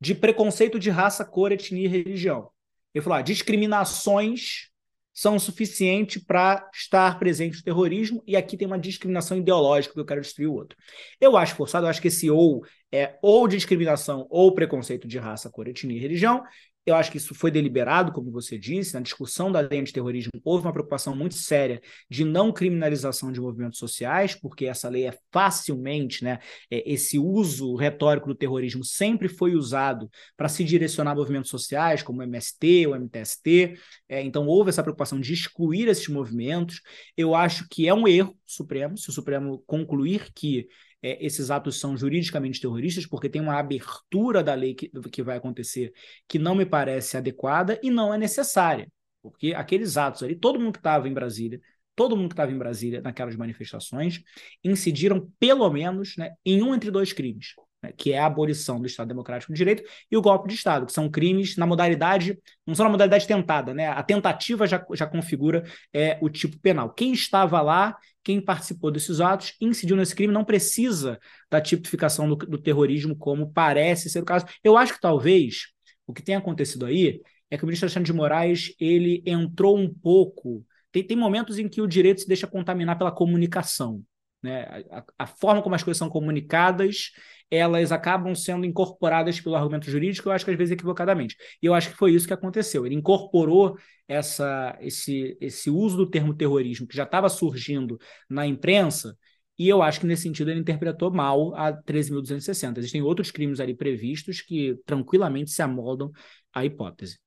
de preconceito de raça, cor, etnia e religião. Ele falou: ah, discriminações são suficientes para estar presente o terrorismo, e aqui tem uma discriminação ideológica que eu quero destruir o outro. Eu acho forçado, eu acho que esse ou é ou discriminação ou preconceito de raça, cor, etnia e religião, eu acho que isso foi deliberado, como você disse, na discussão da lei antiterrorismo houve uma preocupação muito séria de não criminalização de movimentos sociais, porque essa lei é facilmente, né, é, esse uso retórico do terrorismo sempre foi usado para se direcionar a movimentos sociais, como o MST, o MTST, é, então houve essa preocupação de excluir esses movimentos. Eu acho que é um erro supremo, se o Supremo concluir que é, esses atos são juridicamente terroristas, porque tem uma abertura da lei que, que vai acontecer que não me parece adequada e não é necessária. Porque aqueles atos ali, todo mundo que estava em Brasília, todo mundo que estava em Brasília naquelas manifestações, incidiram pelo menos né, em um entre dois crimes que é a abolição do Estado Democrático de Direito, e o golpe de Estado, que são crimes na modalidade, não são na modalidade tentada, né? A tentativa já, já configura é, o tipo penal. Quem estava lá, quem participou desses atos, incidiu nesse crime, não precisa da tipificação do, do terrorismo, como parece ser o caso. Eu acho que talvez o que tenha acontecido aí é que o ministro Alexandre de Moraes ele entrou um pouco. Tem, tem momentos em que o direito se deixa contaminar pela comunicação. Né? A, a, forma como as coisas são comunicadas, elas acabam sendo incorporadas pelo argumento jurídico, eu acho que às vezes equivocadamente. E eu acho que foi isso que aconteceu. Ele incorporou essa, esse, esse uso do termo terrorismo, que já estava surgindo na imprensa, e eu acho que nesse sentido ele interpretou mal a 13.260. Existem outros crimes ali previstos que tranquilamente se amoldam à hipótese.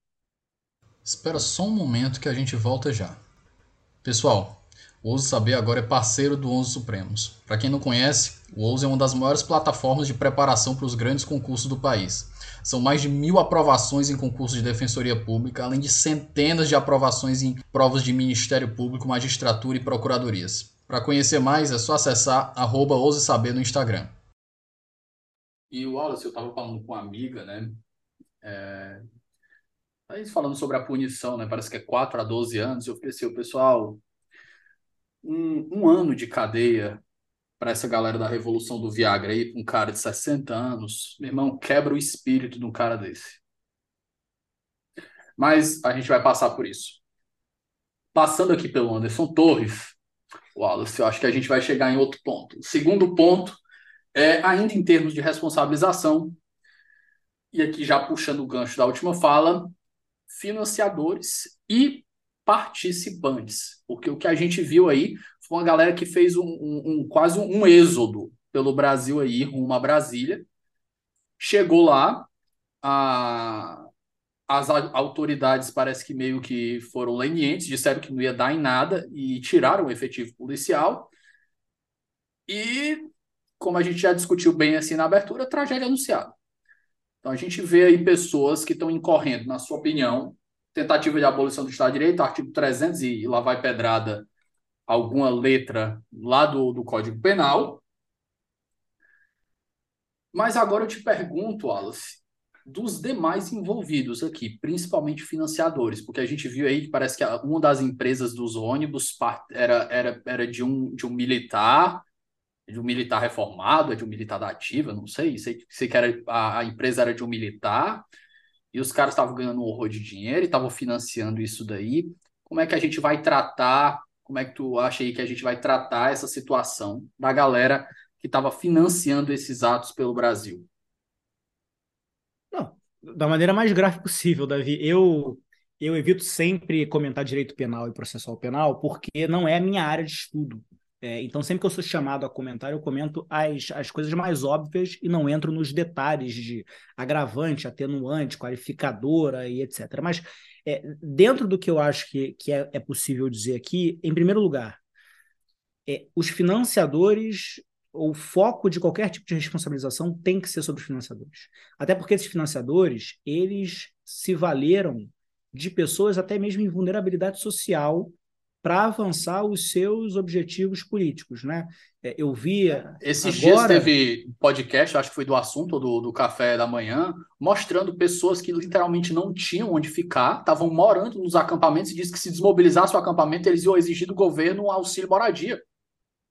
Espera só um momento que a gente volta já. Pessoal, O Ouse Saber agora é parceiro do Onze Supremos. Para quem não conhece, o Ouse é uma das maiores plataformas de preparação para os grandes concursos do país. São mais de mil aprovações em concursos de defensoria pública, além de centenas de aprovações em provas de Ministério Público, magistratura e procuradorias. Para conhecer mais, é só acessar arroba Saber no Instagram. E o Wallace, eu estava falando com uma amiga, né? É... Aí falando sobre a punição, né? Parece que é 4 a 12 anos. Eu pensei, o pessoal, um, um ano de cadeia para essa galera da revolução do Viagra aí, um cara de 60 anos, meu irmão, quebra o espírito de um cara desse. Mas a gente vai passar por isso. Passando aqui pelo Anderson Torres, Wallace, eu acho que a gente vai chegar em outro ponto. O segundo ponto é, ainda em termos de responsabilização, e aqui já puxando o gancho da última fala, financiadores e participantes, porque o que a gente viu aí foi uma galera que fez um, um, um quase um êxodo pelo Brasil aí, rumo a Brasília, chegou lá, a, as autoridades parece que meio que foram lenientes, disseram que não ia dar em nada e tiraram o efetivo policial. E, como a gente já discutiu bem assim na abertura, tragédia anunciada. Então a gente vê aí pessoas que estão incorrendo, na sua opinião, tentativa de abolição do Estado de Direito, artigo 300 e lá vai pedrada alguma letra lá do, do Código Penal. Mas agora eu te pergunto, Wallace, dos demais envolvidos aqui, principalmente financiadores, porque a gente viu aí que parece que uma das empresas dos ônibus era, era, era de, um, de um militar, de um militar reformado, de um militar da ativa, não sei, sei, sei que era, a, a empresa era de um militar, e os caras estavam ganhando um horror de dinheiro e estavam financiando isso daí. Como é que a gente vai tratar? Como é que tu acha aí que a gente vai tratar essa situação da galera que estava financiando esses atos pelo Brasil? Não, da maneira mais grave possível, Davi. Eu eu evito sempre comentar direito penal e processual penal porque não é a minha área de estudo. É, então, sempre que eu sou chamado a comentar, eu comento as, as coisas mais óbvias e não entro nos detalhes de agravante, atenuante, qualificadora e etc. Mas, é, dentro do que eu acho que, que é, é possível dizer aqui, em primeiro lugar, é, os financiadores o foco de qualquer tipo de responsabilização tem que ser sobre os financiadores. Até porque esses financiadores, eles se valeram de pessoas até mesmo em vulnerabilidade social para avançar os seus objetivos políticos, né? É, eu via. Esses agora... dias teve podcast, acho que foi do assunto do, do café da manhã, mostrando pessoas que literalmente não tinham onde ficar, estavam morando nos acampamentos e disse que se desmobilizasse o acampamento, eles iam exigir do governo um auxílio moradia.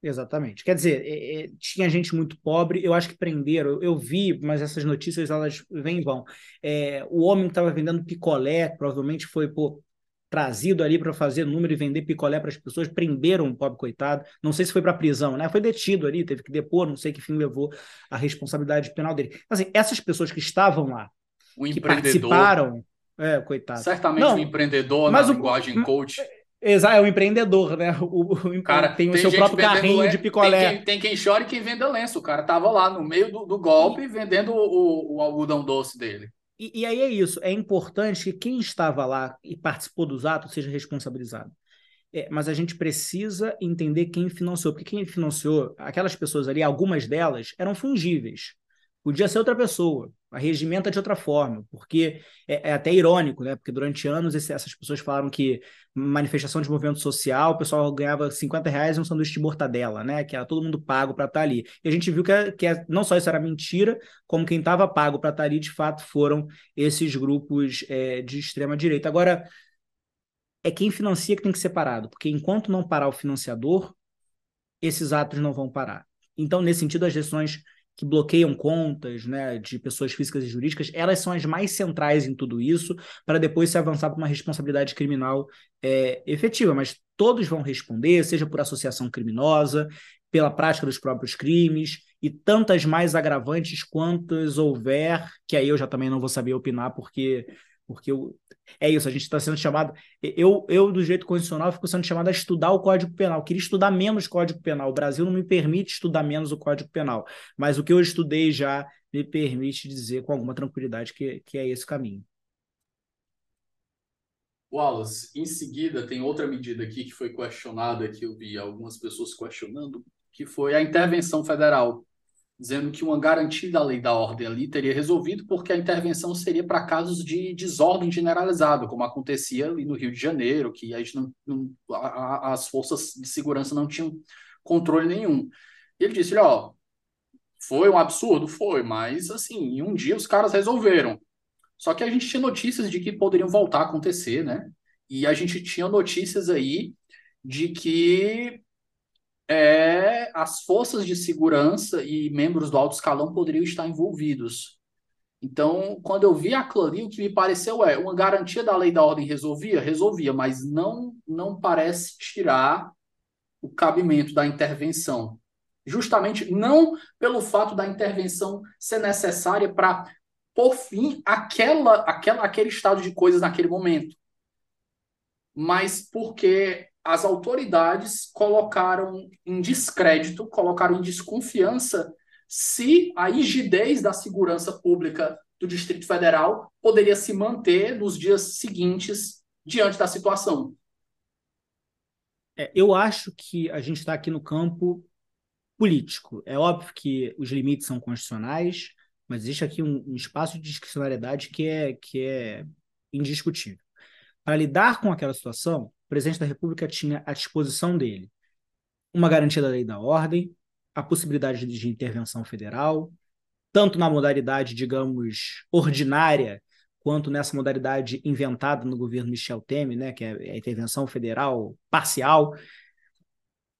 Exatamente. Quer dizer, é, é, tinha gente muito pobre, eu acho que prenderam, eu, eu vi, mas essas notícias elas vêm e vão. É, o homem que estava vendendo picolé, provavelmente foi por trazido ali para fazer número e vender picolé para as pessoas, prenderam o pobre coitado. Não sei se foi para prisão, né? Foi detido ali, teve que depor, não sei que fim levou a responsabilidade penal dele. Assim, essas pessoas que estavam lá, o que participaram, é, coitado. Certamente não, um empreendedor mas na o, linguagem coach. Exato, é o empreendedor, né? O, o cara tem o tem seu próprio carrinho de picolé. Tem quem, tem quem chora e quem vende lenço. O cara tava lá no meio do, do golpe vendendo o, o algodão doce dele. E, e, aí é isso, é importante que quem estava lá e participou dos atos seja responsabilizado. É, mas a gente precisa entender quem financiou, porque quem financiou, aquelas pessoas ali, algumas delas eram fungíveis. Podia ser outra pessoa, a regimenta de outra forma, porque é, é até irônico, né? Porque durante anos esse, essas pessoas falaram que manifestação de movimento social, o pessoal ganhava 50 reais um sanduíche de mortadela, né? Que era todo mundo pago para estar tá ali. E a gente viu que, é, que é, não só isso era mentira, como quem estava pago para estar tá ali, de fato, foram esses grupos é, de extrema direita. Agora, é quem financia que tem que ser parado, porque enquanto não parar o financiador, esses atos não vão parar. Então, nesse sentido, as decisões que bloqueiam contas né, de pessoas físicas e jurídicas, elas são as mais centrais em tudo isso, para depois se avançar para uma responsabilidade criminal é, efetiva. Mas todos vão responder, seja por associação criminosa, pela prática dos próprios crimes, e tantas mais agravantes quantas houver, que aí eu já também não vou saber opinar, porque porque eu, é isso, a gente está sendo chamado. Eu, eu, do jeito constitucional, fico sendo chamado a estudar o Código Penal. Eu queria estudar menos Código Penal. O Brasil não me permite estudar menos o Código Penal. Mas o que eu estudei já me permite dizer com alguma tranquilidade que, que é esse caminho. Wallace, em seguida tem outra medida aqui que foi questionada, que eu vi algumas pessoas questionando, que foi a intervenção federal, dizendo que uma garantia da lei da ordem ali teria resolvido porque a intervenção seria para casos de desordem generalizada, como acontecia ali no Rio de Janeiro, que a gente não, não a, as forças de segurança não tinham controle nenhum. Ele disse, ó, foi um absurdo? Foi, mas assim, em um dia os caras resolveram. Só que a gente tinha notícias de que poderiam voltar a acontecer, né? E a gente tinha notícias aí de que é, as forças de segurança e membros do alto escalão poderiam estar envolvidos. Então, quando eu vi aquilo ali, o que me pareceu é uma garantia da lei da ordem resolvia? Resolvia, mas não, não parece tirar o cabimento da intervenção. Justamente não pelo fato da intervenção ser necessária para por fim aquela, aquela, aquele estado de coisas naquele momento. Mas porque as autoridades colocaram em descrédito, colocaram em desconfiança se a rigidez da segurança pública do Distrito Federal poderia se manter nos dias seguintes diante da situação. É, eu acho que a gente está aqui no campo político. É óbvio que os limites são constitucionais, mas existe aqui um, um espaço de discricionariedade que é, que é indiscutível. Para lidar com aquela situação, presidente da República tinha à disposição dele uma garantia da lei da ordem, a possibilidade de intervenção federal, tanto na modalidade, digamos, ordinária, quanto nessa modalidade inventada no governo Michel Temer, né, que é a intervenção federal parcial.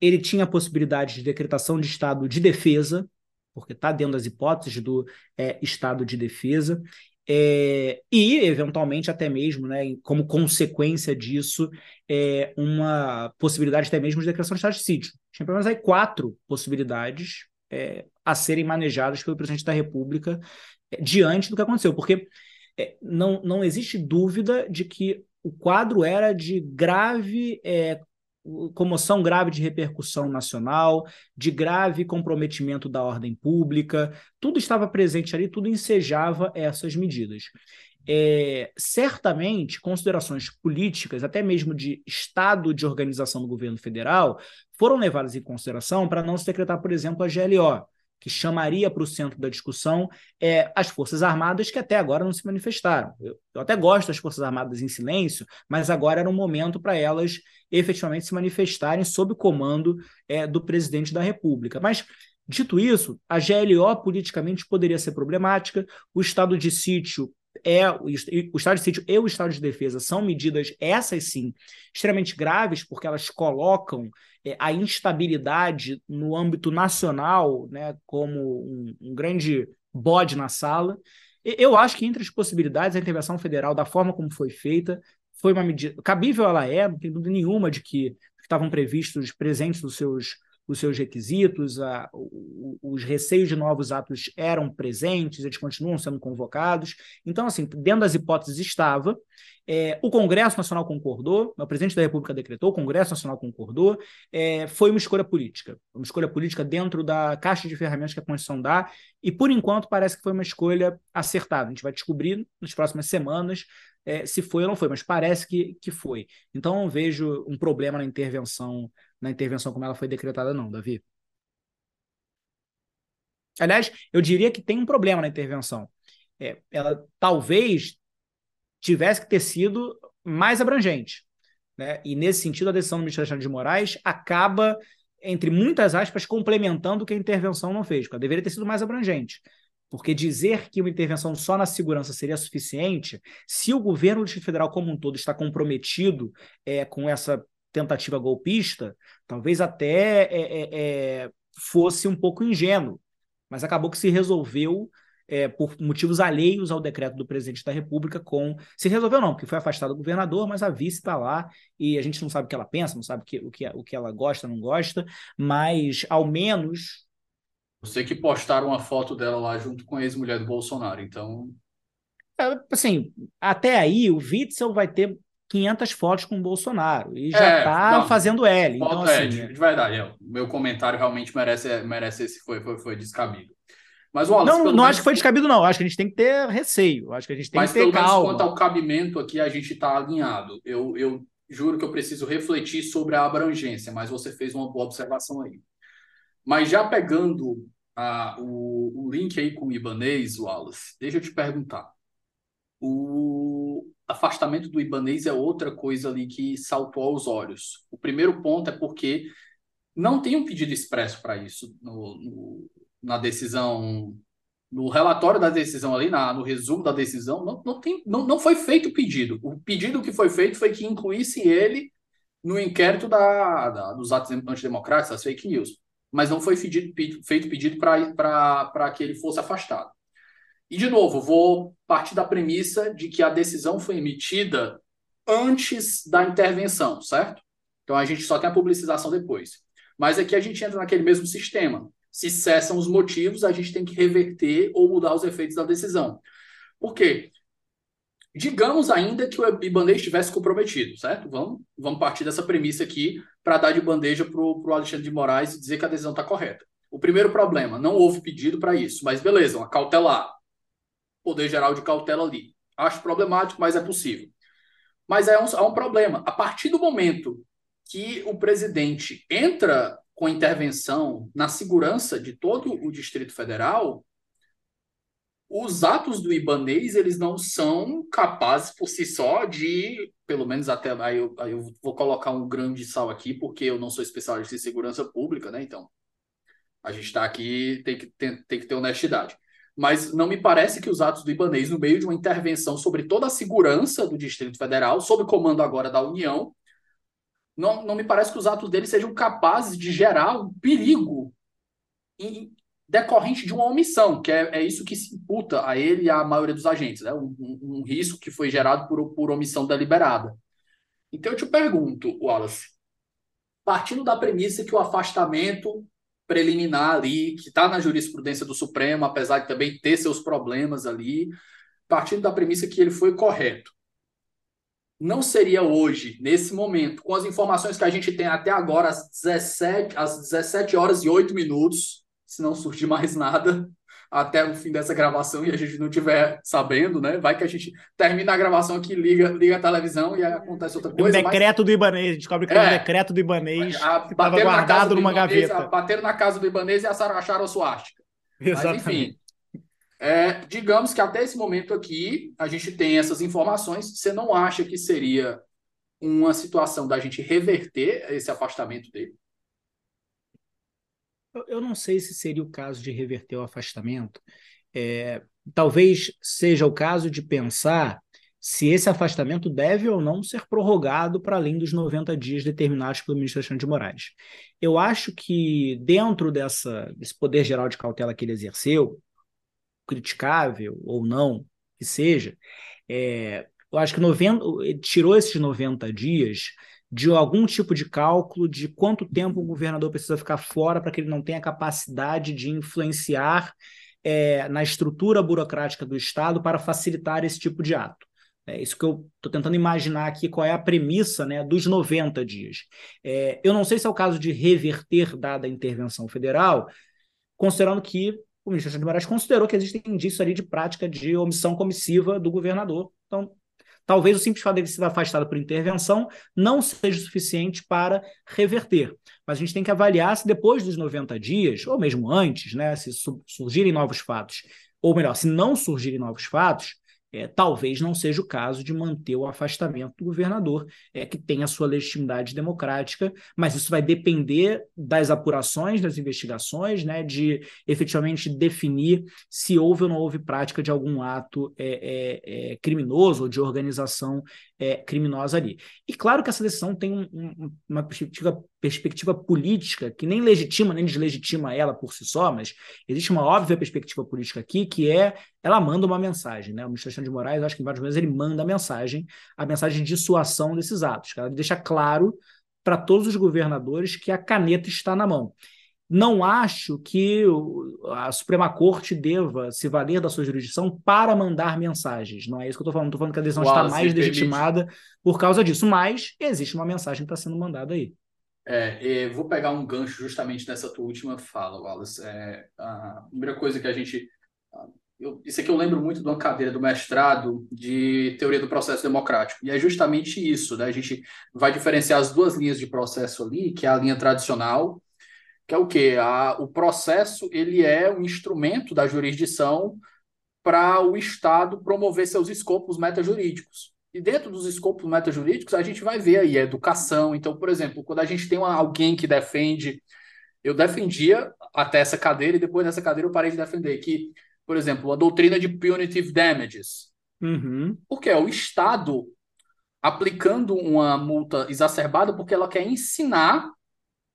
Ele tinha a possibilidade de decretação de estado de defesa, porque está dentro das hipóteses do é, estado de defesa, é, e, eventualmente, até mesmo, né, como consequência disso, é, uma possibilidade até mesmo de declaração de estado de sítio. Tinha pelo menos aí quatro possibilidades é, a serem manejadas pelo presidente da República é, diante do que aconteceu, porque é, não, não existe dúvida de que o quadro era de grave é, comoção grave de repercussão nacional, de grave comprometimento da ordem pública, tudo estava presente ali, tudo ensejava essas medidas. É, certamente, considerações políticas, até mesmo de estado de organização do governo federal, foram levadas em consideração para não se decretar, por exemplo, a GLO que chamaria para o centro da discussão é, as Forças Armadas, que até agora não se manifestaram. Eu, eu até gosto das Forças Armadas em silêncio, mas agora era um momento para elas efetivamente se manifestarem sob o comando é, do presidente da República. Mas. Dito isso, a GLO politicamente poderia ser problemática, o estado de sítio é o estado de sítio e o estado de defesa são medidas essas sim extremamente graves porque elas colocam é, a instabilidade no âmbito nacional, né, como um, um grande bode na sala. Eu acho que entre as possibilidades, a intervenção federal, da forma como foi feita, foi uma medida. Cabível ela é, não tem dúvida nenhuma de que estavam previstos presentes nos seus os seus requisitos, a, os receios de novos atos eram presentes, eles continuam sendo convocados. Então, assim, dentro das hipóteses estava. É, o Congresso Nacional concordou, o presidente da República decretou, o Congresso Nacional concordou. É, foi uma escolha política, uma escolha política dentro da caixa de ferramentas que a Constituição dá, e por enquanto parece que foi uma escolha acertada. A gente vai descobrir nas próximas semanas é, se foi ou não foi, mas parece que, que foi. Então, não vejo um problema na intervenção na intervenção como ela foi decretada, não, Davi. Aliás, eu diria que tem um problema na intervenção. É, ela talvez tivesse que ter sido mais abrangente. Né? E, nesse sentido, a decisão do ministro Alexandre de Moraes acaba, entre muitas aspas, complementando o que a intervenção não fez, ela deveria ter sido mais abrangente. Porque dizer que uma intervenção só na segurança seria suficiente, se o governo do Distrito Federal como um todo está comprometido é, com essa tentativa golpista, talvez até é, é, é, fosse um pouco ingênuo, mas acabou que se resolveu é, por motivos alheios ao decreto do presidente da República com se resolveu não, porque foi afastado o governador, mas a vice está lá e a gente não sabe o que ela pensa, não sabe o que, o que, o que ela gosta, não gosta, mas ao menos sei que postaram uma foto dela lá junto com a ex-mulher do Bolsonaro, então é, assim, até aí o Witzel vai ter 500 fotos com o Bolsonaro e já está é, fazendo L. Então, assim, é, de verdade, é, meu comentário realmente merece, merece esse foi, foi, foi descabido. Mas, Wallace, não, não menos... acho que foi descabido, não. Acho que a gente tem que ter receio. Acho que a gente tem Mas, que ter calma. Mas, quanto ao cabimento aqui, a gente está alinhado. Eu, eu juro que eu preciso refletir sobre a abrangência, mas você fez uma boa observação aí. Mas já pegando a, o, o link aí com o Ibanês, Wallace, deixa eu te perguntar. O afastamento do Ibanês é outra coisa ali que saltou aos olhos. O primeiro ponto é porque não tem um pedido expresso para isso no, no, na decisão, no relatório da decisão ali, na, no resumo da decisão, não, não, tem, não, não foi feito o pedido. O pedido que foi feito foi que incluísse ele no inquérito da, da dos atos antidemocráticos, das fake news. Mas não foi pedido, feito pedido para que ele fosse afastado. E, de novo, vou partir da premissa de que a decisão foi emitida antes da intervenção, certo? Então a gente só tem a publicização depois. Mas aqui a gente entra naquele mesmo sistema. Se cessam os motivos, a gente tem que reverter ou mudar os efeitos da decisão. Por quê? Digamos ainda que o Ibanez estivesse comprometido, certo? Vamos, vamos partir dessa premissa aqui para dar de bandeja para o Alexandre de Moraes e dizer que a decisão está correta. O primeiro problema, não houve pedido para isso, mas beleza, uma cautelar poder geral de cautela ali. Acho problemático, mas é possível. Mas é um, é um problema. A partir do momento que o presidente entra com intervenção na segurança de todo o Distrito Federal, os atos do Ibanês eles não são capazes por si só de, pelo menos até aí eu, eu vou colocar um grande sal aqui, porque eu não sou especialista em segurança pública, né? Então, a gente está aqui, tem que, tem, tem que ter honestidade mas não me parece que os atos do Ibanês, no meio de uma intervenção sobre toda a segurança do Distrito Federal, sob comando agora da União, não, não me parece que os atos dele sejam capazes de gerar um perigo em, decorrente de uma omissão, que é, é, isso que se imputa a ele e à maioria dos agentes, né? um, um, um risco que foi gerado por, por omissão deliberada. Então eu te pergunto, Wallace, partindo da premissa que o afastamento preliminar ali, que está na jurisprudência do Supremo, apesar de também ter seus problemas ali, partindo da premissa que ele foi correto. Não seria hoje, nesse momento, com as informações que a gente tem até agora, às 17, às 17 horas e 8 minutos, se não surgir mais nada, até o fim dessa gravação e a gente não estiver sabendo, né? Vai que a gente termina a gravação aqui, liga, liga a televisão e aí acontece outra coisa. Um decreto mas... do Ibanês, descobre que é, um decreto do Ibanês a, que estava guardado numa Ibanês, gaveta. bateram na casa do Ibanês e acharam a suástica. Exatamente. Mas, enfim, é, digamos que até esse momento aqui a gente tem essas informações. Você não acha que seria uma situação da gente reverter esse afastamento dele? Eu não sei se seria o caso de reverter o afastamento. É, talvez seja o caso de pensar se esse afastamento deve ou não ser prorrogado para além dos 90 dias determinados pelo ministro Alexandre de Moraes. Eu acho que, dentro dessa, desse poder geral de cautela que ele exerceu, criticável ou não que seja, é, eu acho que 90, ele tirou esses 90 dias de algum tipo de cálculo de quanto tempo o governador precisa ficar fora para que ele não tenha capacidade de influenciar é, na estrutura burocrática do Estado para facilitar esse tipo de ato. É isso que eu estou tentando imaginar aqui, qual é a premissa né, dos 90 dias. É, eu não sei se é o caso de reverter dada a intervenção federal, considerando que o ministro Alexandre de Moraes considerou que existem indícios ali de prática de omissão comissiva do governador. Então, Talvez o simples fato dele ser afastado por intervenção não seja suficiente para reverter. Mas a gente tem que avaliar se depois dos 90 dias, ou mesmo antes, né, se surgirem novos fatos, ou melhor, se não surgirem novos fatos, é, talvez não seja o caso de manter o afastamento do governador, é, que tem a sua legitimidade democrática, mas isso vai depender das apurações, das investigações, né, de efetivamente definir se houve ou não houve prática de algum ato é, é, é criminoso ou de organização é, criminosa ali. E claro que essa decisão tem um, um, uma perspectiva, perspectiva política que nem legitima nem deslegitima ela por si só, mas existe uma óbvia perspectiva política aqui que é ela manda uma mensagem, né? O ministro Alexandre de Moraes, acho que em vários momentos ele manda a mensagem, a mensagem de dissuasão desses atos. Ela deixa claro para todos os governadores que a caneta está na mão. Não acho que a Suprema Corte deva se valer da sua jurisdição para mandar mensagens. Não é isso que eu estou falando. Estou falando que a decisão Uau, está mais legitimada por causa disso. Mas existe uma mensagem que está sendo mandada aí. É, vou pegar um gancho justamente nessa tua última fala, Wallace. É, a primeira coisa que a gente. Eu, isso aqui eu lembro muito de uma cadeira do mestrado de teoria do processo democrático. E é justamente isso, né? A gente vai diferenciar as duas linhas de processo ali, que é a linha tradicional, que é o quê? A, o processo ele é um instrumento da jurisdição para o Estado promover seus escopos metajurídicos. E dentro dos escopos metajurídicos, a gente vai ver aí a educação. Então, por exemplo, quando a gente tem uma, alguém que defende. Eu defendia até essa cadeira e depois dessa cadeira eu parei de defender que, por exemplo, a doutrina de punitive damages. Uhum. Porque é o Estado aplicando uma multa exacerbada porque ela quer ensinar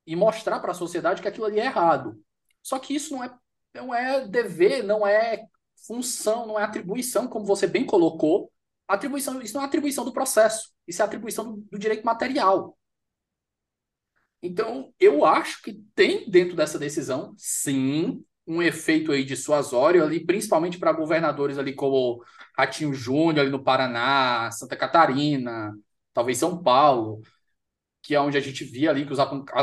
e mostrar para a sociedade que aquilo ali é errado. Só que isso não é, não é dever, não é função, não é atribuição, como você bem colocou. Atribuição, isso não é atribuição do processo, isso é atribuição do, do direito material. Então, eu acho que tem dentro dessa decisão, sim, um efeito aí dissuasório ali, principalmente para governadores ali como Ratinho Júnior ali no Paraná, Santa Catarina, talvez São Paulo, que é onde a gente via ali que os,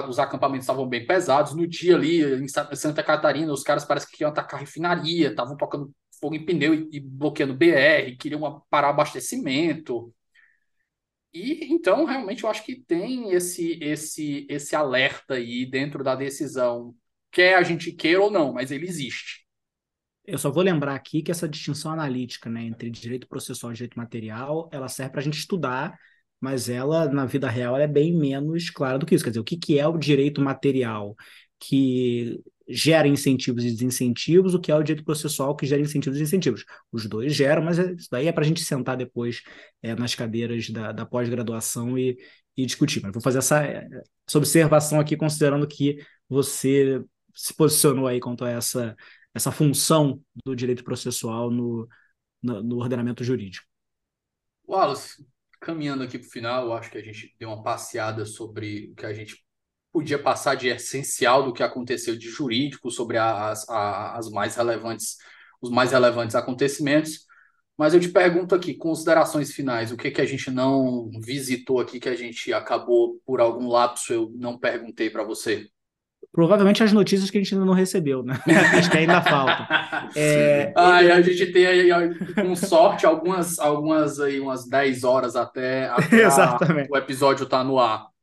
os acampamentos estavam bem pesados. No dia ali, em Santa Catarina, os caras parece que queriam atacar refinaria, estavam tocando fogo em pneu e, e bloqueando BR, queriam parar abastecimento. E então, realmente, eu acho que tem esse, esse, esse alerta aí dentro da decisão, quer a gente queira ou não, mas ele existe. Eu só vou lembrar aqui que essa distinção analítica né, entre direito processual e direito material, ela serve para a gente estudar, mas ela, na vida real, é bem menos clara do que isso. Quer dizer, o que, que é o direito material que gera incentivos e desincentivos, o que é o direito processual que gera incentivos e desincentivos. Os dois geram, mas isso daí é para a gente sentar depois é, nas cadeiras da, da pós-graduação e, e discutir. Mas vou fazer essa, essa observação aqui, considerando que você se posicionou aí quanto a essa, essa função do direito processual no, no, no ordenamento jurídico. Wallace, caminhando aqui para o final, acho que a gente deu uma passeada sobre o que a gente podia passar de essencial do que aconteceu de jurídico sobre as, as mais relevantes, os mais relevantes acontecimentos. Mas eu te pergunto aqui, considerações finais, o que que a gente não visitou aqui que a gente acabou por algum lapso eu não perguntei para você? Provavelmente as notícias que a gente ainda não recebeu, né? Acho que ainda falta. É, ah, ele... a gente tem aí, com sorte, algumas, algumas aí, umas 10 horas até, até a, o episódio estar tá no ar.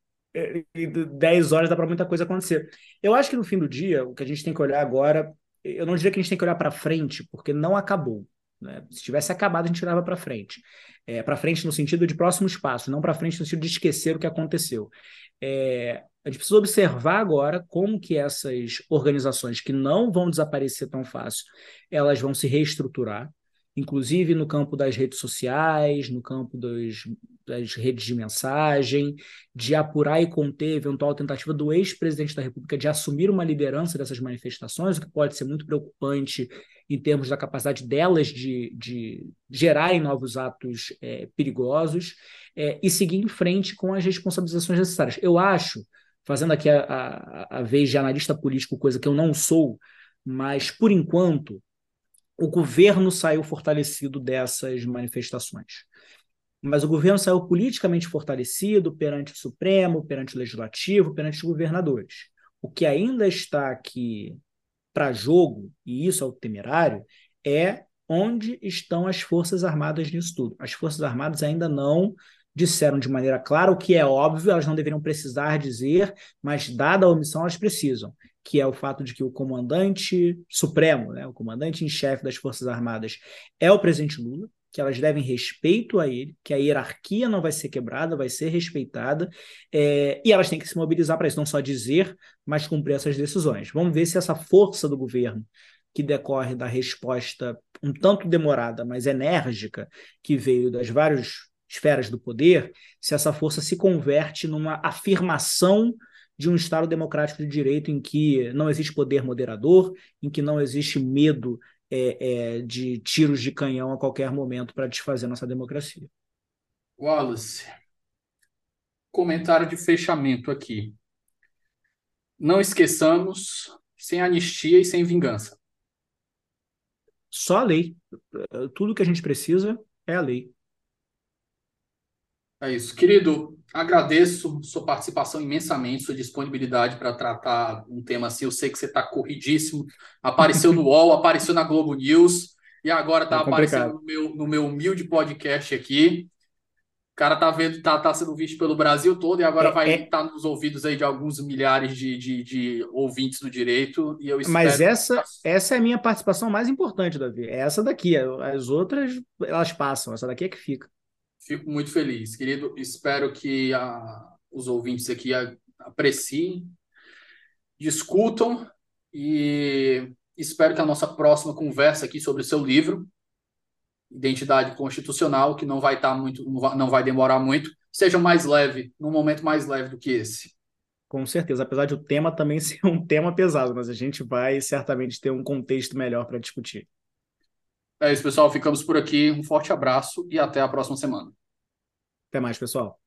10 horas dá para muita coisa acontecer. Eu acho que no fim do dia, o que a gente tem que olhar agora, eu não diria que a gente tem que olhar para frente, porque não acabou. Né? Se tivesse acabado, a gente olhava para frente. É, para frente no sentido de próximos passos, não para frente no sentido de esquecer o que aconteceu. É, a gente precisa observar agora como que essas organizações que não vão desaparecer tão fácil, elas vão se reestruturar, inclusive no campo das redes sociais, no campo dos, das redes de mensagem, de apurar e conter eventual tentativa do ex-presidente da República de assumir uma liderança dessas manifestações, o que pode ser muito preocupante em termos da capacidade delas de, de gerarem novos atos é, perigosos, é, e seguir em frente com as responsabilizações necessárias. Eu acho, fazendo aqui a, a, a vez de analista político, coisa que eu não sou, mas por enquanto o governo saiu fortalecido dessas manifestações. Mas o governo saiu politicamente fortalecido perante o Supremo, perante o Legislativo, perante os governadores. O que ainda está aqui para jogo, e isso é o temerário, é onde estão as Forças Armadas nisso tudo. As Forças Armadas ainda não disseram de maneira clara o que é óbvio, elas não deveriam precisar dizer, mas dada a omissão, elas precisam que é o fato de que o comandante supremo, né, o comandante em chefe das Forças Armadas, é o presidente Lula, que elas devem respeito a ele, que a hierarquia não vai ser quebrada, vai ser respeitada, é, e elas têm que se mobilizar para isso, não só dizer, mas cumprir essas decisões. Vamos ver se essa força do governo, que decorre da resposta um tanto demorada, mas enérgica, que veio das várias esferas do poder, se essa força se converte numa afirmação de um Estado democrático de direito em que não existe poder moderador, em que não existe medo é, é, de tiros de canhão a qualquer momento para desfazer nossa democracia. Wallace, comentário de fechamento aqui. Não esqueçamos, sem anistia e sem vingança. Só a lei. Tudo que a gente precisa é a lei. É isso. Querido, agradeço sua participação imensamente, sua disponibilidade para tratar um tema assim. Eu sei que você está corridíssimo. Apareceu no UOL, apareceu na Globo News e agora está é aparecendo no meu, no meu humilde podcast aqui. O cara tá vendo, tá, tá sendo visto pelo Brasil todo e agora é, vai estar é... tá nos ouvidos aí de alguns milhares de, de, de, ouvintes do direito. E eu Mas essa, que... essa é a minha participação mais importante, Davi. É essa daqui. As outras, elas passam. Essa daqui é que fica. Fico muito feliz, querido. Espero que a, os ouvintes aqui a, apreciem, discutam e espero que a nossa próxima conversa aqui sobre o seu livro, Identidade Constitucional, que não vai estar tá muito, não vai demorar muito, seja mais leve, num momento mais leve do que esse. Com certeza, apesar de o tema também ser um tema pesado, mas a gente vai certamente ter um contexto melhor para discutir. É isso, pessoal. Ficamos por aqui. Um forte abraço e até a próxima semana. Até mais, pessoal.